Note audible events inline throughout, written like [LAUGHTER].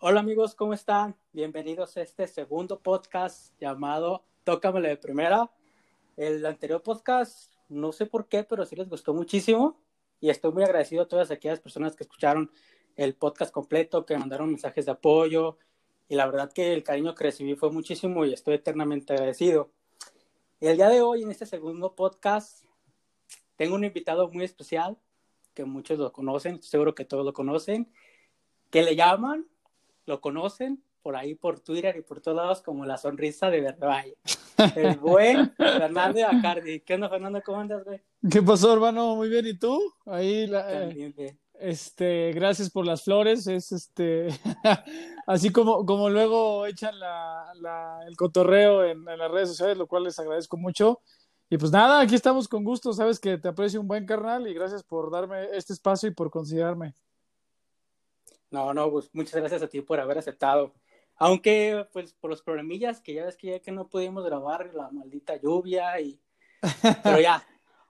Hola amigos, ¿cómo están? Bienvenidos a este segundo podcast llamado Tócamelo de primera. El anterior podcast, no sé por qué, pero sí les gustó muchísimo y estoy muy agradecido a todas aquellas personas que escucharon el podcast completo, que mandaron mensajes de apoyo y la verdad que el cariño que recibí fue muchísimo y estoy eternamente agradecido. El día de hoy, en este segundo podcast, tengo un invitado muy especial, que muchos lo conocen, seguro que todos lo conocen, que le llaman, lo conocen por ahí por Twitter y por todos lados como la sonrisa de Verde El [LAUGHS] buen Fernando Acardi. ¿Qué onda, Fernando? ¿Cómo andas, güey? ¿Qué pasó, hermano? Muy bien, ¿y tú? Ahí la, eh, Este, gracias por las flores, es este, [LAUGHS] así como, como luego echan la, la, el cotorreo en, en, las redes sociales, lo cual les agradezco mucho. Y pues nada, aquí estamos con gusto, sabes que te aprecio un buen carnal y gracias por darme este espacio y por considerarme. No, no, pues muchas gracias a ti por haber aceptado. Aunque, pues, por los problemillas que ya ves que ya que no pudimos grabar la maldita lluvia y... [LAUGHS] Pero ya,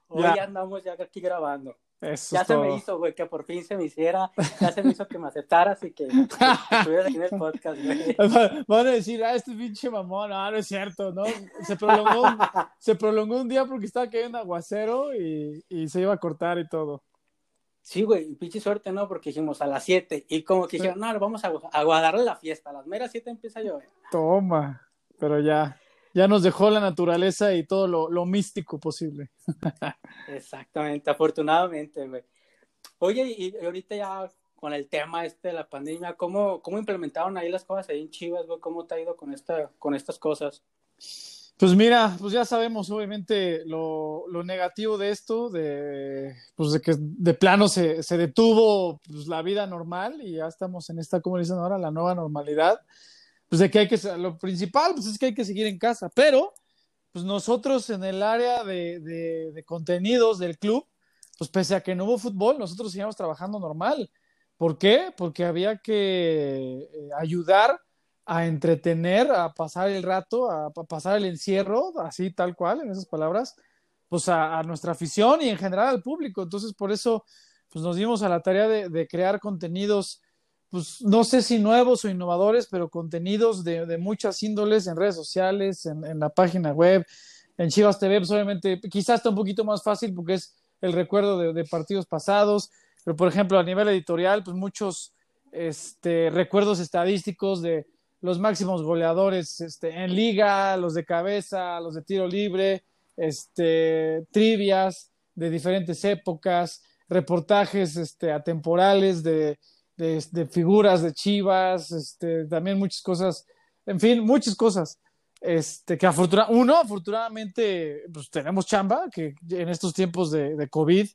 hoy ya. andamos ya aquí grabando. Eso ya se todo. me hizo, güey, que por fin se me hiciera, ya se me hizo que me aceptaras y que, que estuvieras aquí en el podcast, güey. [LAUGHS] Van a decir, ah, este pinche mamón, ah, no es cierto, ¿no? Se prolongó, un, [LAUGHS] se prolongó un día porque estaba cayendo aguacero y, y se iba a cortar y todo. Sí, güey, pinche suerte, ¿no? Porque dijimos a las 7 y como que dijeron, no, vamos a, a guardarle la fiesta, a las meras 7 empieza a llover. Toma, pero ya, ya nos dejó la naturaleza y todo lo, lo místico posible. Exactamente, afortunadamente, güey. Oye, y, y ahorita ya con el tema este de la pandemia, ¿cómo, cómo implementaron ahí las cosas ahí en Chivas, güey? ¿Cómo te ha ido con, esta, con estas cosas? Pues mira, pues ya sabemos obviamente lo, lo negativo de esto, de, pues de que de plano se, se detuvo pues, la vida normal y ya estamos en esta, como dicen ahora, la nueva normalidad. Pues de que hay que, lo principal pues es que hay que seguir en casa, pero pues nosotros en el área de, de, contenidos del club, pues pese a que no hubo fútbol, nosotros seguíamos trabajando normal. ¿Por qué? Porque había que eh, ayudar a entretener, a pasar el rato, a, pasar el encierro, así tal cual, en esas palabras, pues a, nuestra afición y en general al público. Entonces, por eso, pues nos dimos a la tarea de crear contenidos, pues no sé si nuevos o innovadores, pero contenidos de, de muchas índoles en redes sociales, en, en, la página web, en Chivas TV, pues obviamente quizás está un poquito más fácil porque es el recuerdo de, de partidos pasados, pero por ejemplo a nivel editorial, pues muchos este, recuerdos estadísticos de los máximos goleadores este, en liga, los de cabeza, los de tiro libre, este, trivias de diferentes épocas, reportajes este, atemporales de, de, de, figuras de Chivas, este, también muchas cosas, en fin, muchas cosas. Este, que afortuna, uno, afortunadamente, pues tenemos chamba, que en estos tiempos de, de COVID,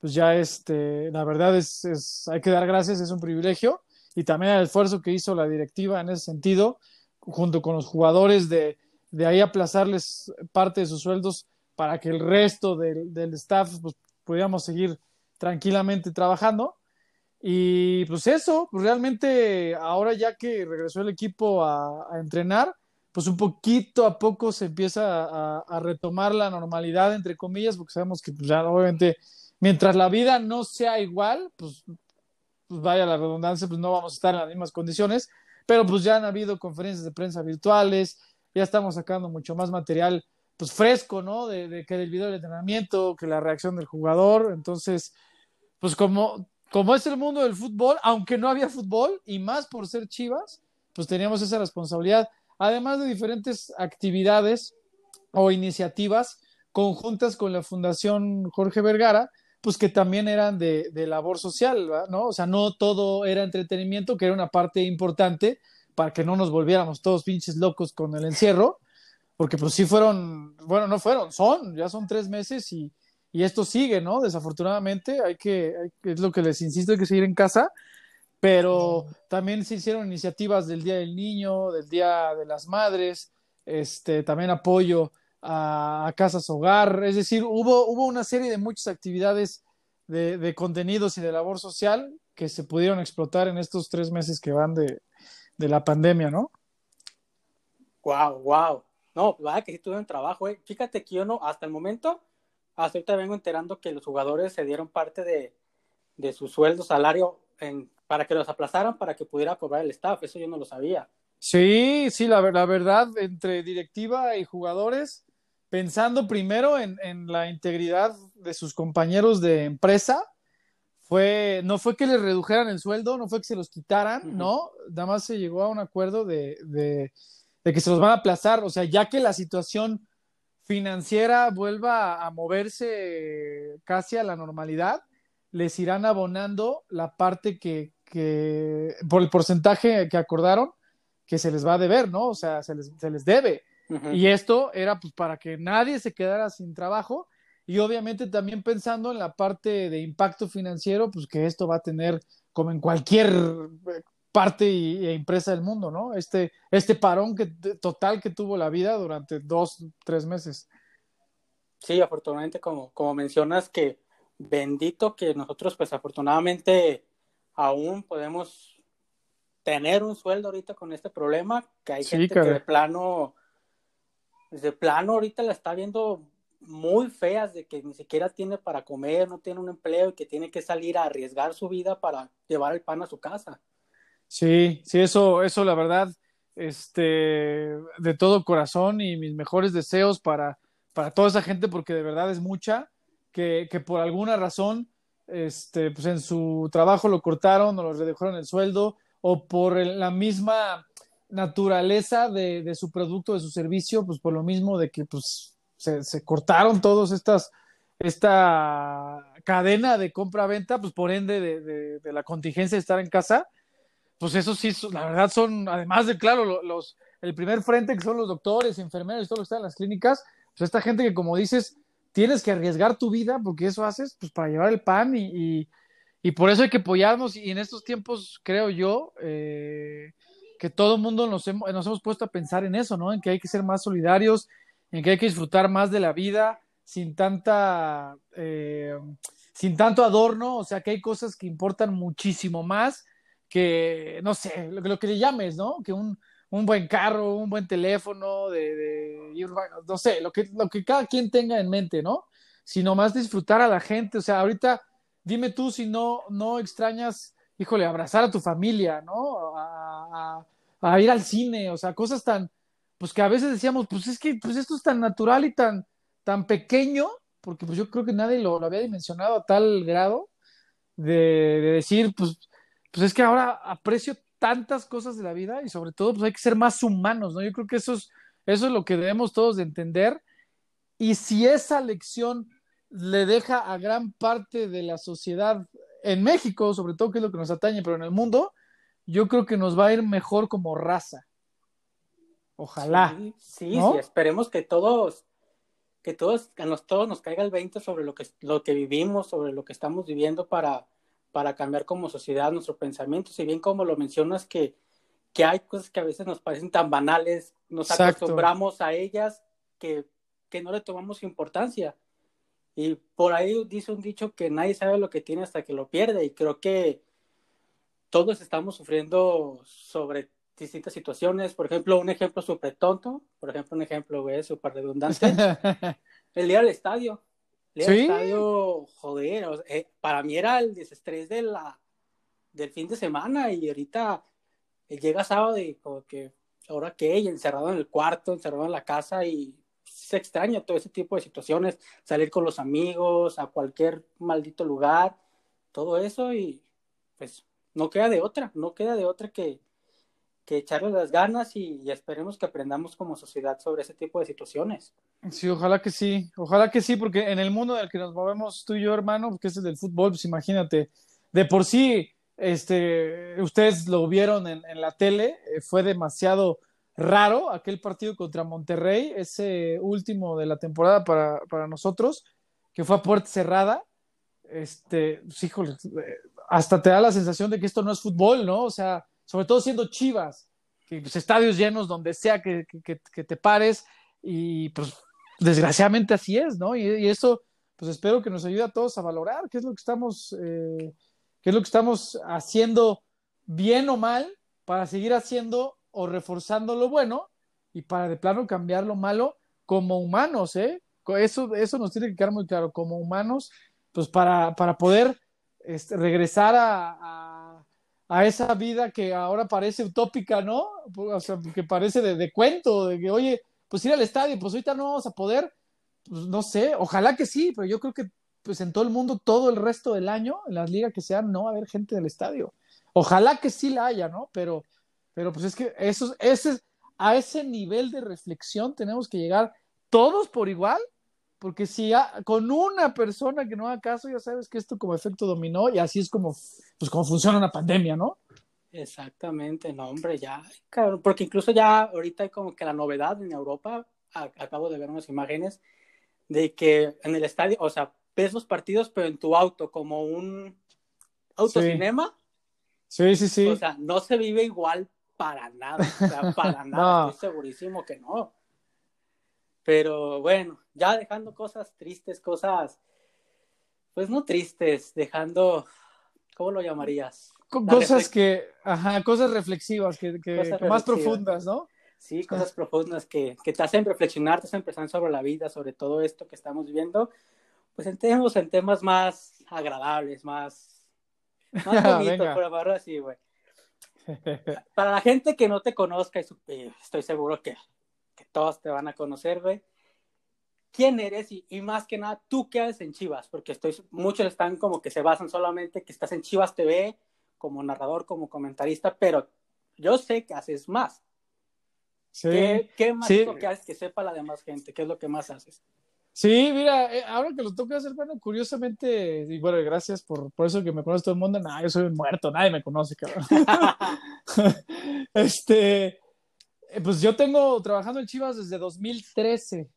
pues ya este, la verdad es, es, hay que dar gracias, es un privilegio y también el esfuerzo que hizo la directiva en ese sentido, junto con los jugadores, de, de ahí aplazarles parte de sus sueldos para que el resto del, del staff pues, pudiéramos seguir tranquilamente trabajando. Y pues eso, pues realmente ahora ya que regresó el equipo a, entrenar, pues un poquito a poco se empieza a, a, retomar la normalidad, entre comillas, porque sabemos que pues, ya obviamente mientras la vida no sea igual, pues pues vaya la redundancia, pues no vamos a estar en las mismas condiciones, pero pues ya han habido conferencias de prensa virtuales, ya estamos sacando mucho más material pues fresco, ¿no? De, de que del video del entrenamiento, que la reacción del jugador, entonces, pues como, como es el mundo del fútbol, aunque no había fútbol, y más por ser chivas, pues teníamos esa responsabilidad, además de diferentes actividades o iniciativas conjuntas con la Fundación Jorge Vergara, pues que también eran de, de labor social. ¿no? O sea, no todo era entretenimiento, que era una parte importante para que no nos volviéramos todos pinches locos con el encierro, porque pues sí fueron, bueno, no fueron, son, ya son tres meses y, y esto sigue, ¿no? Desafortunadamente, hay que, es lo que les insisto, hay que seguir en casa, pero también se hicieron iniciativas del Día del Niño, del Día de las Madres, este, también apoyo a, a, casas hogar, es decir, hubo, hubo una serie de muchas actividades de, de, contenidos y de labor social que se pudieron explotar en estos tres meses que van de, de la pandemia, ¿no? Wow, wow. No, vaya que sí tuvieron trabajo, eh. Fíjate que yo no, hasta el momento, hasta ahorita vengo enterando que los jugadores se dieron parte de, de su sueldo, salario, en, para que los aplazaran para que pudiera cobrar el staff. Eso yo no lo sabía. Sí, sí, la, la verdad, entre directiva y jugadores, pensando primero en, en, la integridad de sus compañeros de empresa, fue, no fue que les redujeran el sueldo, no fue que se los quitaran, uh -huh. no, nada más se llegó a un acuerdo de, de, de, que se los van a aplazar, o sea, ya que la situación financiera vuelva a moverse casi a la normalidad, les irán abonando la parte que, que por el porcentaje que acordaron, que se les va a deber, ¿no? O sea, se les, se les debe. Uh -huh. Y esto era pues para que nadie se quedara sin trabajo y obviamente también pensando en la parte de impacto financiero, pues que esto va a tener como en cualquier parte y, e empresa del mundo, ¿no? Este, este parón que, total que tuvo la vida durante dos, tres meses. Sí, afortunadamente, como, como mencionas, que bendito que nosotros, pues afortunadamente, aún podemos tener un sueldo ahorita con este problema, que hay sí, gente que de plano, de plano ahorita la está viendo muy feas de que ni siquiera tiene para comer, no tiene un empleo y que tiene que salir a arriesgar su vida para llevar el pan a su casa. Sí, sí, eso, eso la verdad, este, de todo corazón y mis mejores deseos para, para toda esa gente, porque de verdad es mucha, que, que por alguna razón, este, pues en su trabajo lo cortaron o lo redujeron el sueldo, o por la misma naturaleza de, de, su producto, de su servicio, pues por lo mismo de que pues se, se cortaron todos estas esta cadena de compra-venta, pues por ende de, de, de, la contingencia de estar en casa, pues eso sí, la verdad son, además de, claro, los, el primer frente que son los doctores, enfermeros y todo lo que está en las clínicas, pues esta gente que como dices, tienes que arriesgar tu vida porque eso haces, pues para llevar el pan y, y por eso hay que apoyarnos y en estos tiempos creo yo eh, que todo el mundo nos hemos, nos hemos puesto a pensar en eso, ¿no? En que hay que ser más solidarios, en que hay que disfrutar más de la vida sin tanta, eh, sin tanto adorno, o sea que hay cosas que importan muchísimo más que, no sé, lo, lo que le llames, ¿no? Que un, un buen carro, un buen teléfono, de, de, no sé, lo que, lo que cada quien tenga en mente, ¿no? Sino más disfrutar a la gente, o sea, ahorita dime tú si no, no extrañas, híjole, abrazar a tu familia, ¿no? A, ir al cine, o sea, cosas tan, pues que a veces decíamos, pues es que pues esto es tan natural y tan, tan pequeño, porque pues yo creo que nadie lo, lo había dimensionado a tal grado de, decir, pues, pues es que ahora aprecio tantas cosas de la vida y sobre todo pues hay que ser más humanos, ¿no? Yo creo que eso es, eso es lo que debemos todos de entender y si esa lección le deja a gran parte de la sociedad en México, sobre todo que es lo que nos atañe, pero en el mundo, yo creo que nos va a ir mejor como raza. Ojalá. Sí, sí, ¿no? sí esperemos que todos, que todos, a nos, todos nos caiga el 20 sobre lo que, lo que vivimos, sobre lo que estamos viviendo para, para cambiar como sociedad nuestro pensamiento. Si bien como lo mencionas que, que hay cosas que a veces nos parecen tan banales, nos Exacto. acostumbramos a ellas que, que no le tomamos importancia y por ahí dice un dicho que nadie sabe lo que tiene hasta que lo pierde. Y creo que todos estamos sufriendo sobre distintas situaciones. Por ejemplo, un ejemplo súper tonto. Por ejemplo, un ejemplo, güey, súper redundante. [LAUGHS] el día del estadio. El día ¿Sí? estadio, joder, o sea, eh, para mí era el desestrés de la, del fin de semana. Y ahorita eh, llega sábado y como que, ¿ahora qué? Y encerrado en el cuarto, encerrado en la casa y se extraña todo ese tipo de situaciones, salir con los amigos a cualquier maldito lugar, todo eso y pues no queda de otra, no queda de otra que, que echarle las ganas y, esperemos que aprendamos como sociedad sobre ese tipo de situaciones. Sí, ojalá que sí, ojalá que sí, porque en el mundo en el que nos movemos tú y yo, hermano, que es el del fútbol, pues imagínate, de por sí, este, ustedes lo vieron en, en la tele, eh, fue demasiado raro aquel partido contra Monterrey, ese último de la temporada para, para nosotros, que fue a puerta cerrada. Este, pues, híjole, hasta te da la sensación de que esto no es fútbol, ¿no? O sea, sobre todo siendo chivas, que pues, estadios llenos donde sea que, que, te pares, y pues desgraciadamente así es, ¿no? Y, eso, pues espero que nos ayude a todos a valorar qué es lo que estamos, eh, qué es lo que estamos haciendo bien o mal para seguir haciendo o reforzando lo bueno y para de plano cambiar lo malo como humanos, ¿eh? eso, eso nos tiene que quedar muy claro como humanos, pues para, para poder este, regresar a, esa vida que ahora parece utópica, ¿no? O sea, que parece de, de, cuento, de que, oye, pues ir al estadio, pues ahorita no vamos a poder, pues no sé, ojalá que sí, pero yo creo que pues en todo el mundo, todo el resto del año, en las ligas que sean, no va a haber gente del estadio. Ojalá que sí la haya, ¿no? Pero, pero pues es que eso, ese, a ese nivel de reflexión tenemos que llegar todos por igual porque si con una persona que no haga caso, ya sabes que esto como efecto dominó y así es como, pues como funciona una pandemia, ¿no? Exactamente, no, hombre, ya, claro, porque incluso ya ahorita hay como que la novedad en Europa, acabo de ver unas imágenes de que en el estadio, o sea, ves los partidos, pero en tu auto, como un autocinema. Sí, sí, sí. O sea, no se vive igual para nada, o sea, para [LAUGHS] nada, estoy segurísimo que no. Pero bueno, ya dejando cosas tristes, cosas, pues no tristes, dejando, ¿cómo lo llamarías? cosas que, ajá, cosas reflexivas, que, más profundas, ¿no? Sí, cosas profundas que, que, te hacen reflexionar, te hacen pensar sobre la vida, sobre todo esto que estamos viviendo. Pues entremos en temas más agradables, más, más [LAUGHS] bonitos, por llamarlo así, güey. [LAUGHS] Para la gente que no te conozca, y eh, estoy seguro que todos te van a conocer, güey. ¿Quién eres? Y, más que nada, ¿tú qué haces en Chivas? Porque estoy, muchos están como que se basan solamente que estás en Chivas TV como narrador, como comentarista, pero yo sé que haces más. Sí, ¿Qué, más es lo que haces que sepa la demás gente? ¿Qué es lo que más haces? Sí, mira, eh, ahora que lo toca hacer, bueno, curiosamente, y bueno, gracias por, por eso que me conoce todo el mundo, no, yo soy un muerto, nadie me conoce, cabrón. [LAUGHS] [LAUGHS] este, pues yo tengo trabajando en Chivas desde 2013.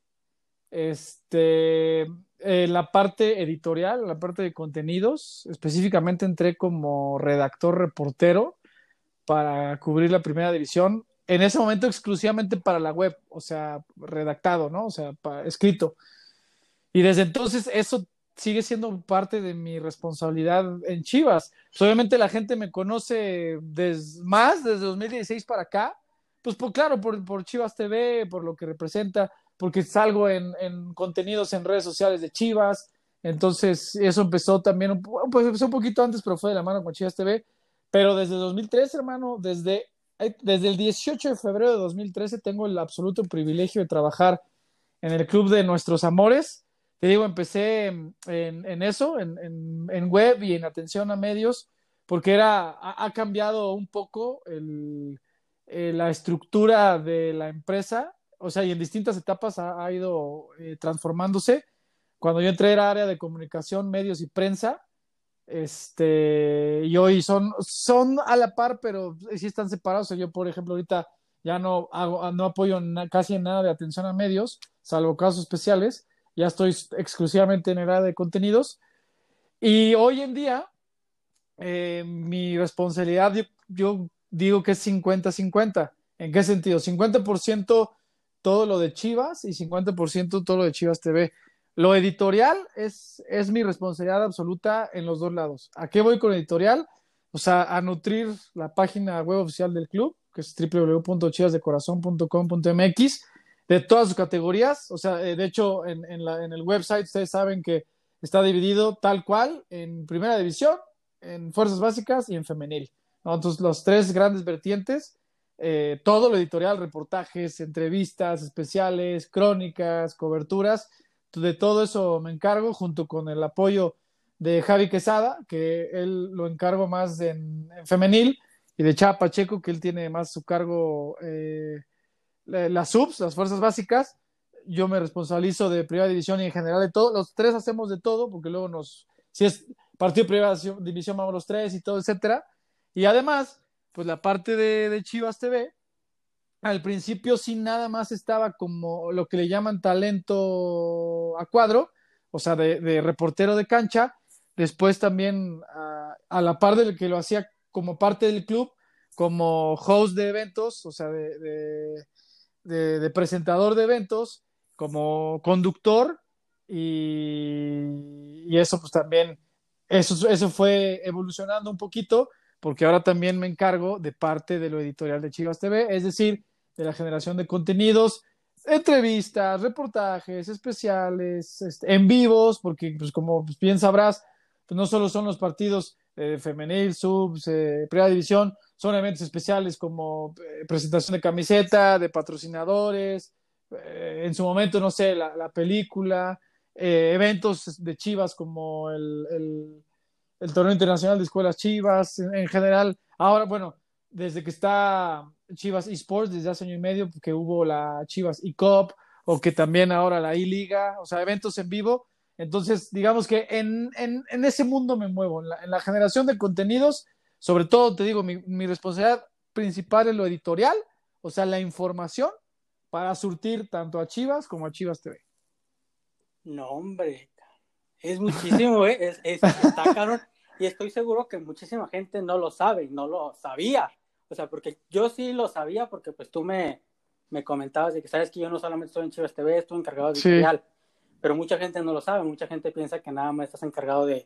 Este, en la parte editorial, en la parte de contenidos, específicamente entré como redactor reportero para cubrir la primera división. En ese momento exclusivamente para la web, o sea, redactado, ¿no? O sea, escrito. Y desde entonces eso sigue siendo parte de mi responsabilidad en Chivas. Obviamente la gente me conoce más desde 2016 para acá, pues por, claro, por, por, Chivas TV, por lo que representa, porque salgo en, en, contenidos en redes sociales de Chivas, entonces eso empezó también, pues empezó un poquito antes, pero fue de la mano con Chivas TV, pero desde 2013, hermano, desde, desde el 18 de febrero de 2013 tengo el absoluto privilegio de trabajar en el Club de Nuestros Amores. Te digo, empecé en, en eso, en, en, web y en atención a medios, porque era, ha, ha cambiado un poco el, eh, la estructura de la empresa, o sea, y en distintas etapas ha, ido eh, transformándose. Cuando yo entré era área de comunicación, medios y prensa, este, y hoy son, son a la par, pero sí están separados. yo, por ejemplo, ahorita ya no hago, no apoyo casi en nada de atención a medios, salvo casos especiales. Ya estoy exclusivamente en el área de contenidos. Y hoy en día, eh, mi responsabilidad, yo digo que es 50-50. ¿En qué sentido? 50% todo lo de Chivas y 50% todo lo de Chivas TV. Lo editorial es, es mi responsabilidad absoluta en los dos lados. ¿A qué voy con editorial? O sea, a nutrir la página web oficial del club, que es www.chivasdecorazon.com.mx, de todas sus categorías. O sea, eh, de hecho, en, en, el website ustedes saben que está dividido tal cual en primera división, en fuerzas básicas y en femenil. Entonces, los tres grandes vertientes, eh, todo lo editorial, reportajes, entrevistas especiales, crónicas, coberturas, de todo eso me encargo junto con el apoyo de Javi Quesada, que él lo encargo más en, femenil, y de Chapa Pacheco, que él tiene más su cargo eh, las subs, las fuerzas básicas. Yo me responsabilizo de primera división y en general de todo. Los tres hacemos de todo, porque luego nos, si es partido de primera división, vamos los tres y todo, etcétera. Y además, pues la parte de, Chivas TV, al principio sí nada más estaba como lo que le llaman talento a cuadro, o sea, de, reportero de cancha. Después también a, la par del que lo hacía como parte del club, como host de eventos, o sea, de, presentador de eventos, como conductor y, y, eso pues también, eso, eso fue evolucionando un poquito porque ahora también me encargo de parte de lo editorial de Chivas TV, es decir, de la generación de contenidos, entrevistas, reportajes, especiales, este, en vivos, porque pues como bien sabrás, pues no solo son los partidos eh, femenil, subs, eh, primera división, son eventos especiales como eh, presentación de camiseta, de patrocinadores, eh, en su momento, no sé, la, la película, eventos de Chivas como el, el, torneo internacional de escuelas Chivas, en, en, general. Ahora, bueno, desde que está Chivas eSports, desde hace año y medio, que hubo la Chivas eCup, o que también ahora la eLiga, o sea, eventos en vivo. Entonces, digamos que en, en, en ese mundo me muevo, en la, en la, generación de contenidos, sobre todo, te digo, mi, mi responsabilidad principal es lo editorial, o sea, la información para surtir tanto a Chivas como a Chivas TV. No, hombre, es muchísimo, ¿eh? es, es, está caro. Y estoy seguro que muchísima gente no lo sabe, no lo sabía. O sea, porque yo sí lo sabía porque pues tú me, me comentabas de que sabes que yo no solamente estoy en Chivas TV, estoy encargado de editorial. Sí. Pero mucha gente no lo sabe, mucha gente piensa que nada más estás encargado de,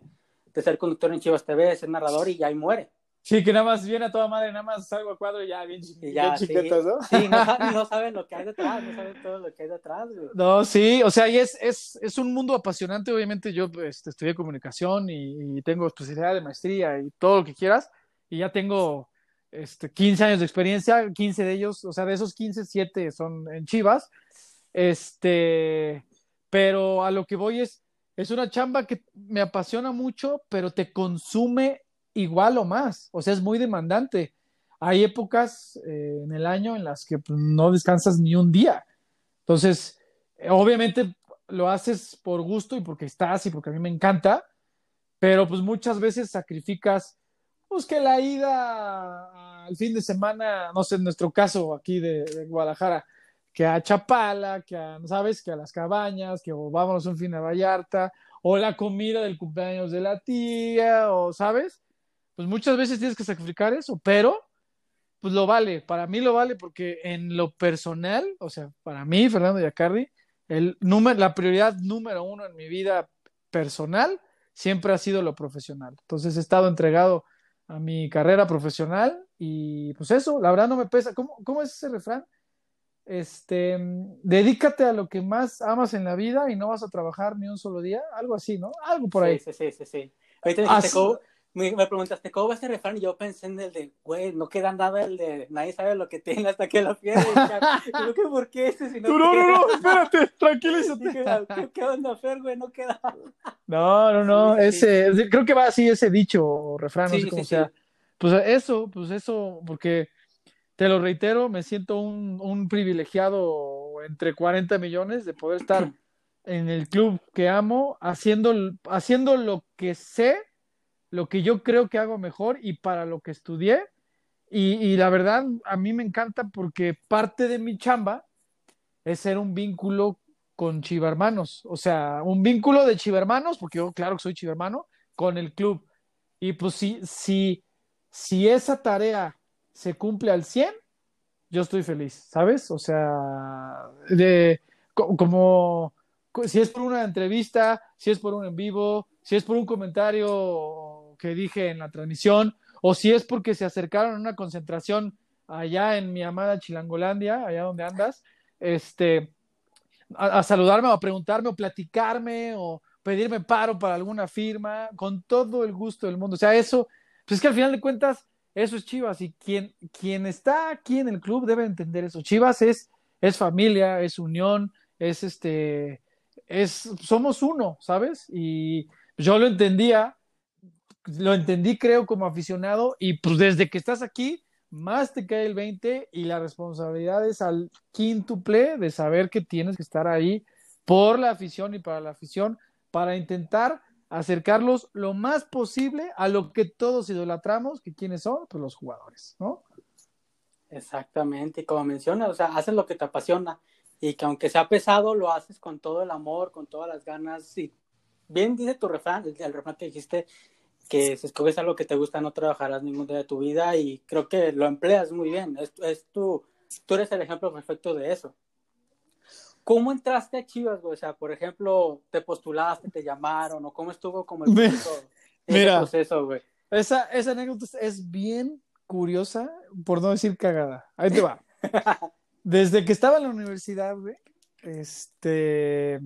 de ser conductor en Chivas TV, ser narrador y ya ahí muere. Sí, que nada más viene a toda madre, nada más salgo a cuadro y ya bien, y ya, bien sí, ¿no? Sí, no, [LAUGHS] no, saben lo que hay detrás, no saben todo lo que hay detrás, güey. No, sí, o sea, y es, es, es un mundo apasionante, obviamente yo pues, estudié comunicación y, y, tengo especialidad de maestría y todo lo que quieras, y ya tengo este, 15 años de experiencia, 15 de ellos, o sea, de esos 15, 7 son en Chivas, este, pero a lo que voy es, es una chamba que me apasiona mucho, pero te consume igual o más, o sea, es muy demandante. Hay épocas eh, en el año en las que pues, no descansas ni un día. Entonces, eh, obviamente lo haces por gusto y porque estás y porque a mí me encanta, pero pues muchas veces sacrificas, pues que la ida al fin de semana, no sé, en nuestro caso aquí de, Guadalajara, que a Chapala, que a, ¿sabes? Que a las cabañas, que o vámonos un fin a Vallarta, o la comida del cumpleaños de la tía, o, ¿sabes? Pues muchas veces tienes que sacrificar eso, pero pues lo vale, para mí lo vale porque en lo personal, o sea, para mí, Fernando Yacardi, el número, la prioridad número uno en mi vida personal siempre ha sido lo profesional. Entonces he estado entregado a mi carrera profesional y pues eso, la verdad no me pesa. ¿Cómo, cómo es ese refrán? Este, dedícate a lo que más amas en la vida y no vas a trabajar ni un solo día, algo así, ¿no? Algo por ahí. Sí, sí, sí, sí. Ahorita dijiste, ¿cómo, me, me, preguntaste cómo va este refrán y yo pensé en el de, güey, no queda nada el de nadie sabe lo que tiene hasta que lo pierde. Creo que por qué este si no, no, no, no, espérate, [LAUGHS] tranquilízate. Dije, ¿Qué, ¿Qué, onda, Fer, güey? No queda. No, no, no, sí, ese, sí. creo que va así ese dicho o refrán, no sé cómo sea. Pues eso, pues eso, porque te lo reitero, me siento un, un privilegiado entre 40 millones de poder estar [CLEARS THROAT] en el club que amo, haciendo, haciendo lo que sé lo que yo creo que hago mejor y para lo que estudié. Y, y, la verdad, a mí me encanta porque parte de mi chamba es ser un vínculo con Chivermanos. O sea, un vínculo de Chivermanos, porque yo, claro que soy Chivermano, con el club. Y pues si, si, si esa tarea se cumple al 100, yo estoy feliz, ¿sabes? O sea, de, como si es por una entrevista, si es por un en vivo, si es por un comentario que dije en la transmisión, o si es porque se acercaron a una concentración allá en mi amada Chilangolandia, allá donde andas, este, a, saludarme o a preguntarme o platicarme o pedirme paro para alguna firma, con todo el gusto del mundo. O sea, eso, pues es que al final de cuentas, eso es Chivas y quien, quien está aquí en el club debe entender eso. Chivas es, es familia, es unión, es este, es, somos uno, ¿sabes? Y yo lo entendía, lo entendí creo como aficionado y pues desde que estás aquí, más te cae el 20 y la responsabilidad es al quíntuple de saber que tienes que estar ahí por la afición y para la afición para intentar acercarlos lo más posible a lo que todos idolatramos, que quiénes son, pues los jugadores, ¿no? Exactamente, y como mencionas, o sea, haces lo que te apasiona y que aunque sea pesado, lo haces con todo el amor, con todas las ganas y bien dice tu refrán, el, el refrán que dijiste, que si escoges algo que te gusta no trabajarás ningún día de tu vida y creo que lo empleas muy bien, es, es tu, tú eres el ejemplo perfecto de eso. ¿Cómo entraste a Chivas, güey? O sea, por ejemplo, te postulaste, te llamaron, o cómo estuvo como el proceso, Mira, proceso, güey. Esa, esa anécdota es bien curiosa, por no decir cagada. Ahí te va. [LAUGHS] Desde que estaba en la universidad, güey, este,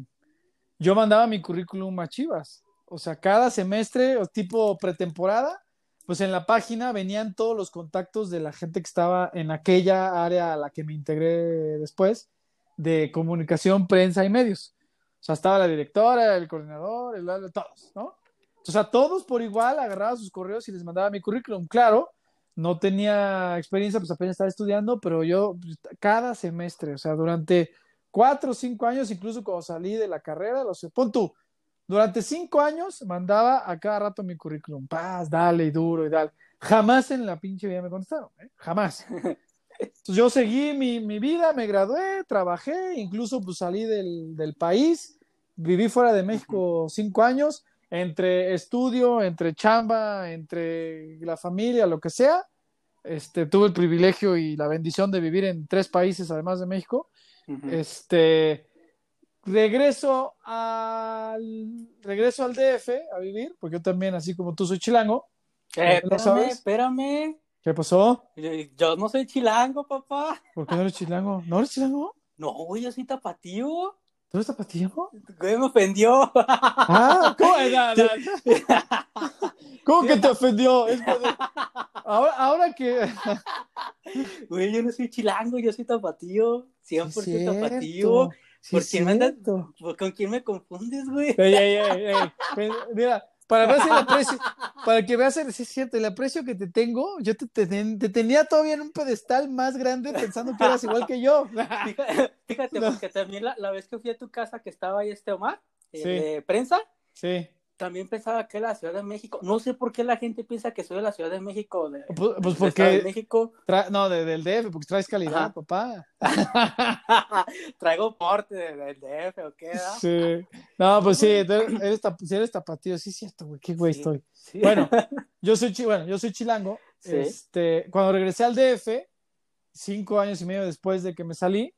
yo mandaba mi currículum a Chivas. O sea, cada semestre, o tipo pretemporada, pues en la página venían todos los contactos de la gente que estaba en aquella área a la que me integré después, de comunicación, prensa y medios. O sea, estaba la directora, el coordinador, el, todos, ¿no? O sea, todos por igual agarraba sus correos y les mandaba mi currículum. Claro, no tenía experiencia, pues apenas estaba estudiando, pero yo pues, cada semestre, o sea, durante cuatro o cinco años, incluso cuando salí de la carrera, lo sé, pon tú, durante cinco años mandaba a cada rato mi currículum, paz, dale y duro y dale. Jamás en la pinche vida me contestaron, ¿eh? jamás. [LAUGHS] Entonces yo seguí mi, mi, vida, me gradué, trabajé, incluso pues salí del, del, país, viví fuera de México cinco años, entre estudio, entre chamba, entre la familia, lo que sea. Este, tuve el privilegio y la bendición de vivir en tres países además de México. Este, regreso al, regreso al DF a vivir, porque yo también, así como tú, soy chilango. Eh, espérame, espérame. ¿Qué pasó? Yo no soy chilango, papá. ¿Por qué no eres chilango? ¿No eres chilango? No, güey, yo soy tapatío. ¿Tú eres tapatío? Güey, me ofendió. Ah, ¿cómo? [LAUGHS] ¿Cómo que te ofendió? Ahora, ahora que... [LAUGHS] Güey, yo no soy chilango, yo soy tapatío. 100% tapatío. ¿Por quién me andas? ¿Con quién me confundes, güey? Ey, ey, ey, ey. Mira, para ver si el aprecio, para que veas, si es cierto, el aprecio que te tengo, yo te, te, tenía todavía en un pedestal más grande pensando que eras igual que yo. Fíjate, porque también la, la, vez que fui a tu casa que estaba ahí este Omar, eh, de prensa, sí también pensaba que era la Ciudad de México. No sé por qué la gente piensa que soy de la Ciudad de México. De, pues, pues porque. De México. no, del DF, porque traes calidad, papá. [LAUGHS] Traigo porte del DF, ¿o qué? Sí. No, pues sí, eres, si eres tapatío, sí es cierto, güey, qué güey estoy. Bueno, [LAUGHS] yo soy, bueno, yo soy chilango. Este, cuando regresé al DF, cinco años y medio después de que me salí,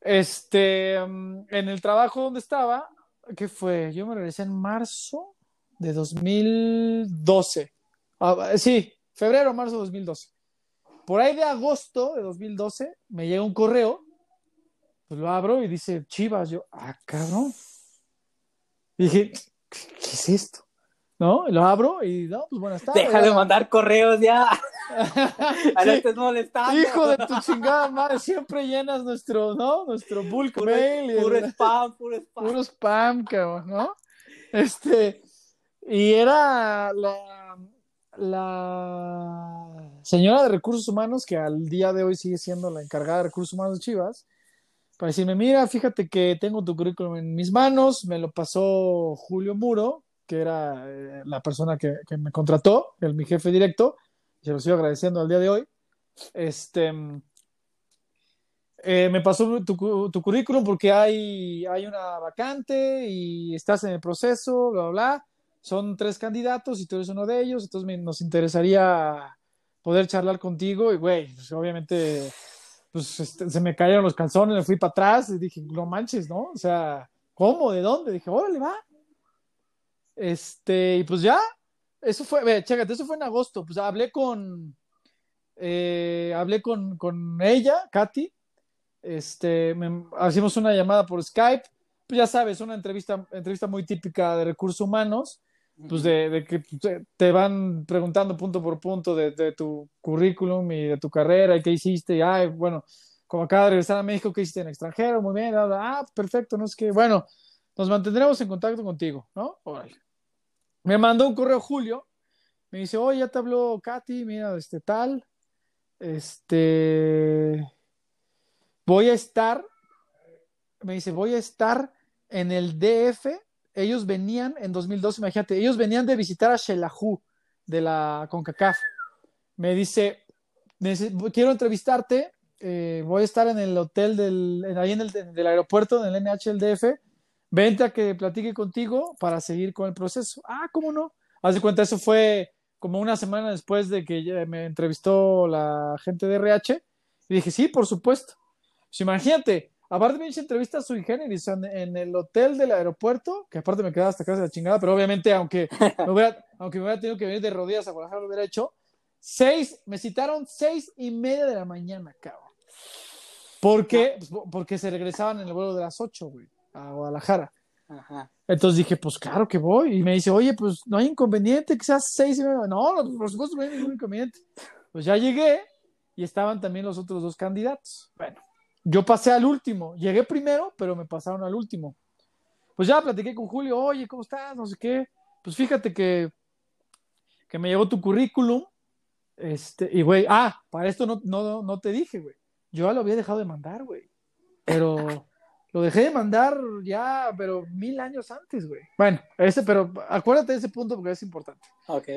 este, mm, en el trabajo donde estaba, ¿qué fue? Yo me regresé en marzo de 2012. Ah, sí, febrero, marzo de 2012. Por ahí de agosto de 2012 me llega un correo, pues lo abro y dice Chivas. Yo, ah, cabrón. Y dije, ¿qué es esto? ¿No? Lo abro y no, pues buenas tardes. Deja de mandar correos ya. [LAUGHS] [LAUGHS] A sí. molestando. Hijo de tu chingada madre, siempre llenas nuestro, ¿no? Nuestro bulk mail. Puro spam, puro spam. Puro spam, cabrón, ¿no? Este, y era la, la señora de recursos humanos, que al día de hoy sigue siendo la encargada de recursos humanos de Chivas, para decirme, mira, fíjate que tengo tu currículum en mis manos, me lo pasó Julio Muro, que era eh, la persona que, me contrató, el, mi jefe directo, se lo sigo agradeciendo al día de hoy. Este, eh, me pasó tu, tu, currículum porque hay, hay una vacante y estás en el proceso, bla, bla, bla. Son tres candidatos y tú eres uno de ellos, entonces nos interesaría poder charlar contigo y, güey, pues, obviamente, pues este, se me cayeron los calzones, me fui para atrás y dije, no manches, ¿no? O sea, ¿cómo? ¿De dónde? Dije, órale, va. Este, y pues ya, eso fue, ve, chécate, eso fue en agosto, pues hablé con, eh, hablé con, con, ella, Katy, este, hicimos una llamada por Skype, pues ya sabes, una entrevista, entrevista muy típica de recursos humanos, pues de, de que te van preguntando punto por punto de, de, tu currículum y de tu carrera y qué hiciste, y ay, bueno, como acaba de regresar a México, ¿qué hiciste en extranjero? Muy bien, ah, perfecto, no que, bueno, nos mantendremos en contacto contigo, ¿no? Me mandó un correo Julio, me dice, oye, ya te habló Katy, mira, este tal, este, voy a estar, me dice, voy a estar en el DF, ellos venían en 2012, imagínate, ellos venían de visitar a Shelahu de la CONCACAF. Me dice, quiero entrevistarte, eh, voy a estar en el hotel del, ahí en el del aeropuerto, en el NH del DF, vente a que platique contigo para seguir con el proceso. Ah, ¿cómo no? Haz de cuenta, eso fue como una semana después de que me entrevistó la gente de RH. Y dije, sí, por supuesto. Pues imagínate, aparte me hice entrevista a su ingeniero en el hotel del aeropuerto, que aparte me quedaba hasta casa de la chingada, pero obviamente, aunque me hubiera, [LAUGHS] aunque me hubiera tenido que venir de rodillas a Guadalajara, lo hubiera hecho. Seis, me citaron seis y media de la mañana, cabrón Porque, pues, porque se regresaban en el vuelo de las 8, güey, a Guadalajara. Ajá. Entonces dije, pues claro que voy. Y me dice, oye, pues no hay inconveniente seas seis y media. No, por supuesto no hay ningún inconveniente. Pues ya llegué y estaban también los otros dos candidatos. Bueno, yo pasé al último. Llegué primero, pero me pasaron al último. Pues ya platiqué con Julio, oye, ¿cómo estás? No sé qué. Pues fíjate que, que me llegó tu currículum. Este, y güey, ah, para esto no, no, no te dije, güey. Yo ya lo había dejado de mandar, güey. Pero lo dejé de mandar ya, pero mil años antes, güey. Bueno, ese, pero acuérdate de ese punto porque es importante. Ok.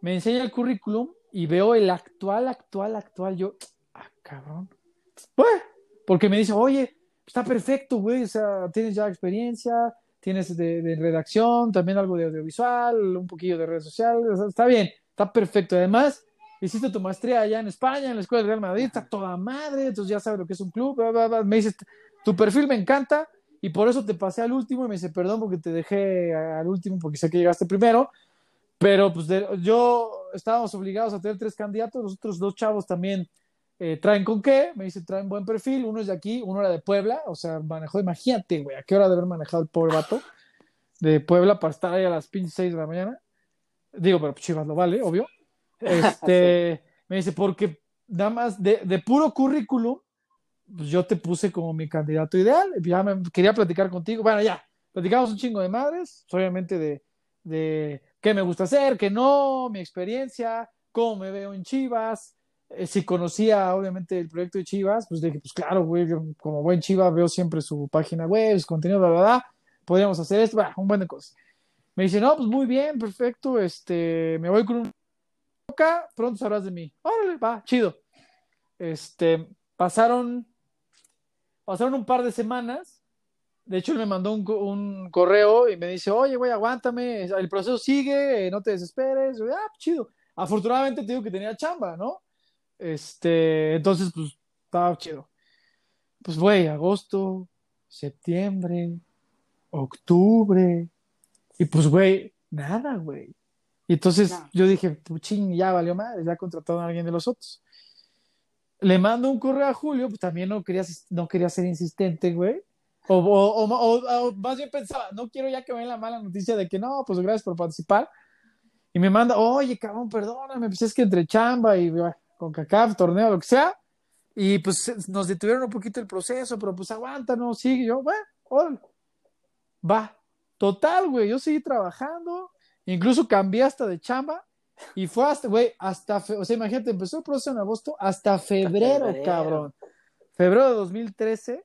Me enseña el currículum y veo el actual, actual, actual. Yo, ah, cabrón. Bueno, porque me dice, oye, está perfecto, güey. O sea, tienes ya experiencia, tienes de, redacción, también algo de audiovisual, un poquillo de redes sociales. está bien, está perfecto. Además, hiciste tu maestría allá en España, en la Escuela del Real Madrid, está toda madre, entonces ya sabes lo que es un club, me dice, tu perfil me encanta y por eso te pasé al último y me dice, perdón porque te dejé al último porque sé que llegaste primero, pero pues yo estábamos obligados a tener tres candidatos, los otros dos chavos también eh, traen con qué, me dice, traen buen perfil, uno es de aquí, uno era de Puebla, o sea, manejó, imagínate, güey, a qué hora de haber manejado el pobre vato de Puebla para estar ahí a las pinches seis de la mañana. Digo, pero Chivas lo vale, obvio. [LAUGHS] Este, me dice, porque nada más de, de puro currículum, pues yo te puse como mi candidato ideal. Ya me quería platicar contigo. Bueno, ya, platicamos un chingo de madres, obviamente de, de qué me gusta hacer, qué no, mi experiencia, cómo me veo en Chivas. Eh, si conocía, obviamente, el proyecto de Chivas, pues dije, pues claro, güey, como buen Chivas veo siempre su página web, su contenido, bla, bla, bla. Podríamos hacer esto, un buen de cosas. Me dice, no, pues muy bien, perfecto, este, me voy con un pronto sabrás de mí. Órale, va, chido. Este, pasaron, pasaron un par de semanas. De hecho, él me mandó un, correo y me dice, oye, güey, aguántame, el proceso sigue, no te desesperes. ah, chido. Afortunadamente te digo que tenía chamba, ¿no? Este, entonces, pues, estaba chido. Pues, güey, agosto, septiembre, octubre. Y pues, güey, nada, güey. Y entonces yo dije, ching, ya valió madre, ya contrataron a alguien de los otros. Le mando un correo a Julio, pues también no quería, no quería ser insistente, güey. O, más bien pensaba, no quiero ya que me den la mala noticia de que no, pues gracias por participar. Y me manda, oye, cabrón, perdóname, pues es que entre chamba y con CACAF, torneo, lo que sea. Y pues nos detuvieron un poquito el proceso, pero pues aguanta, no, sigue. Yo, bueno, va. Total, güey, yo seguí trabajando Incluso cambié hasta de chamba y fue hasta, güey, hasta, o sea, imagínate, empezó el proceso en agosto hasta febrero, cabrón. Febrero de 2013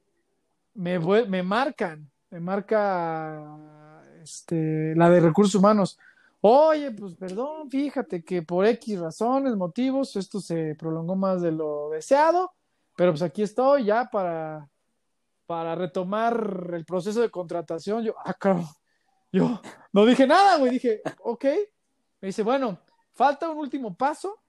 me, me marcan, me marca este, la de recursos humanos. Oye, pues perdón, fíjate que por X razones, motivos, esto se prolongó más de lo deseado, pero pues aquí estoy ya para, para retomar el proceso de contratación. Yo, ah, cabrón, yo no dije nada, güey. Dije, ok. Me dice, bueno, falta un último paso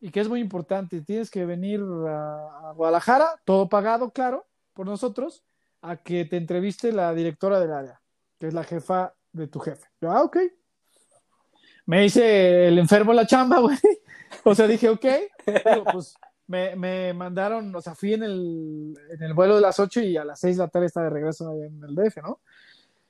y que es muy importante. Tienes que venir a, Guadalajara, todo pagado, claro, por nosotros, a que te entreviste la directora del área, que es la jefa de tu jefe. Yo, ah, ok. Me dice el enfermo la chamba, [LAUGHS] güey. O sea, dije, ok. pues me, me, mandaron, o sea, fui en el, en el vuelo de las 8 y a las 6 de la tarde estaba de regreso en el DF, ¿no?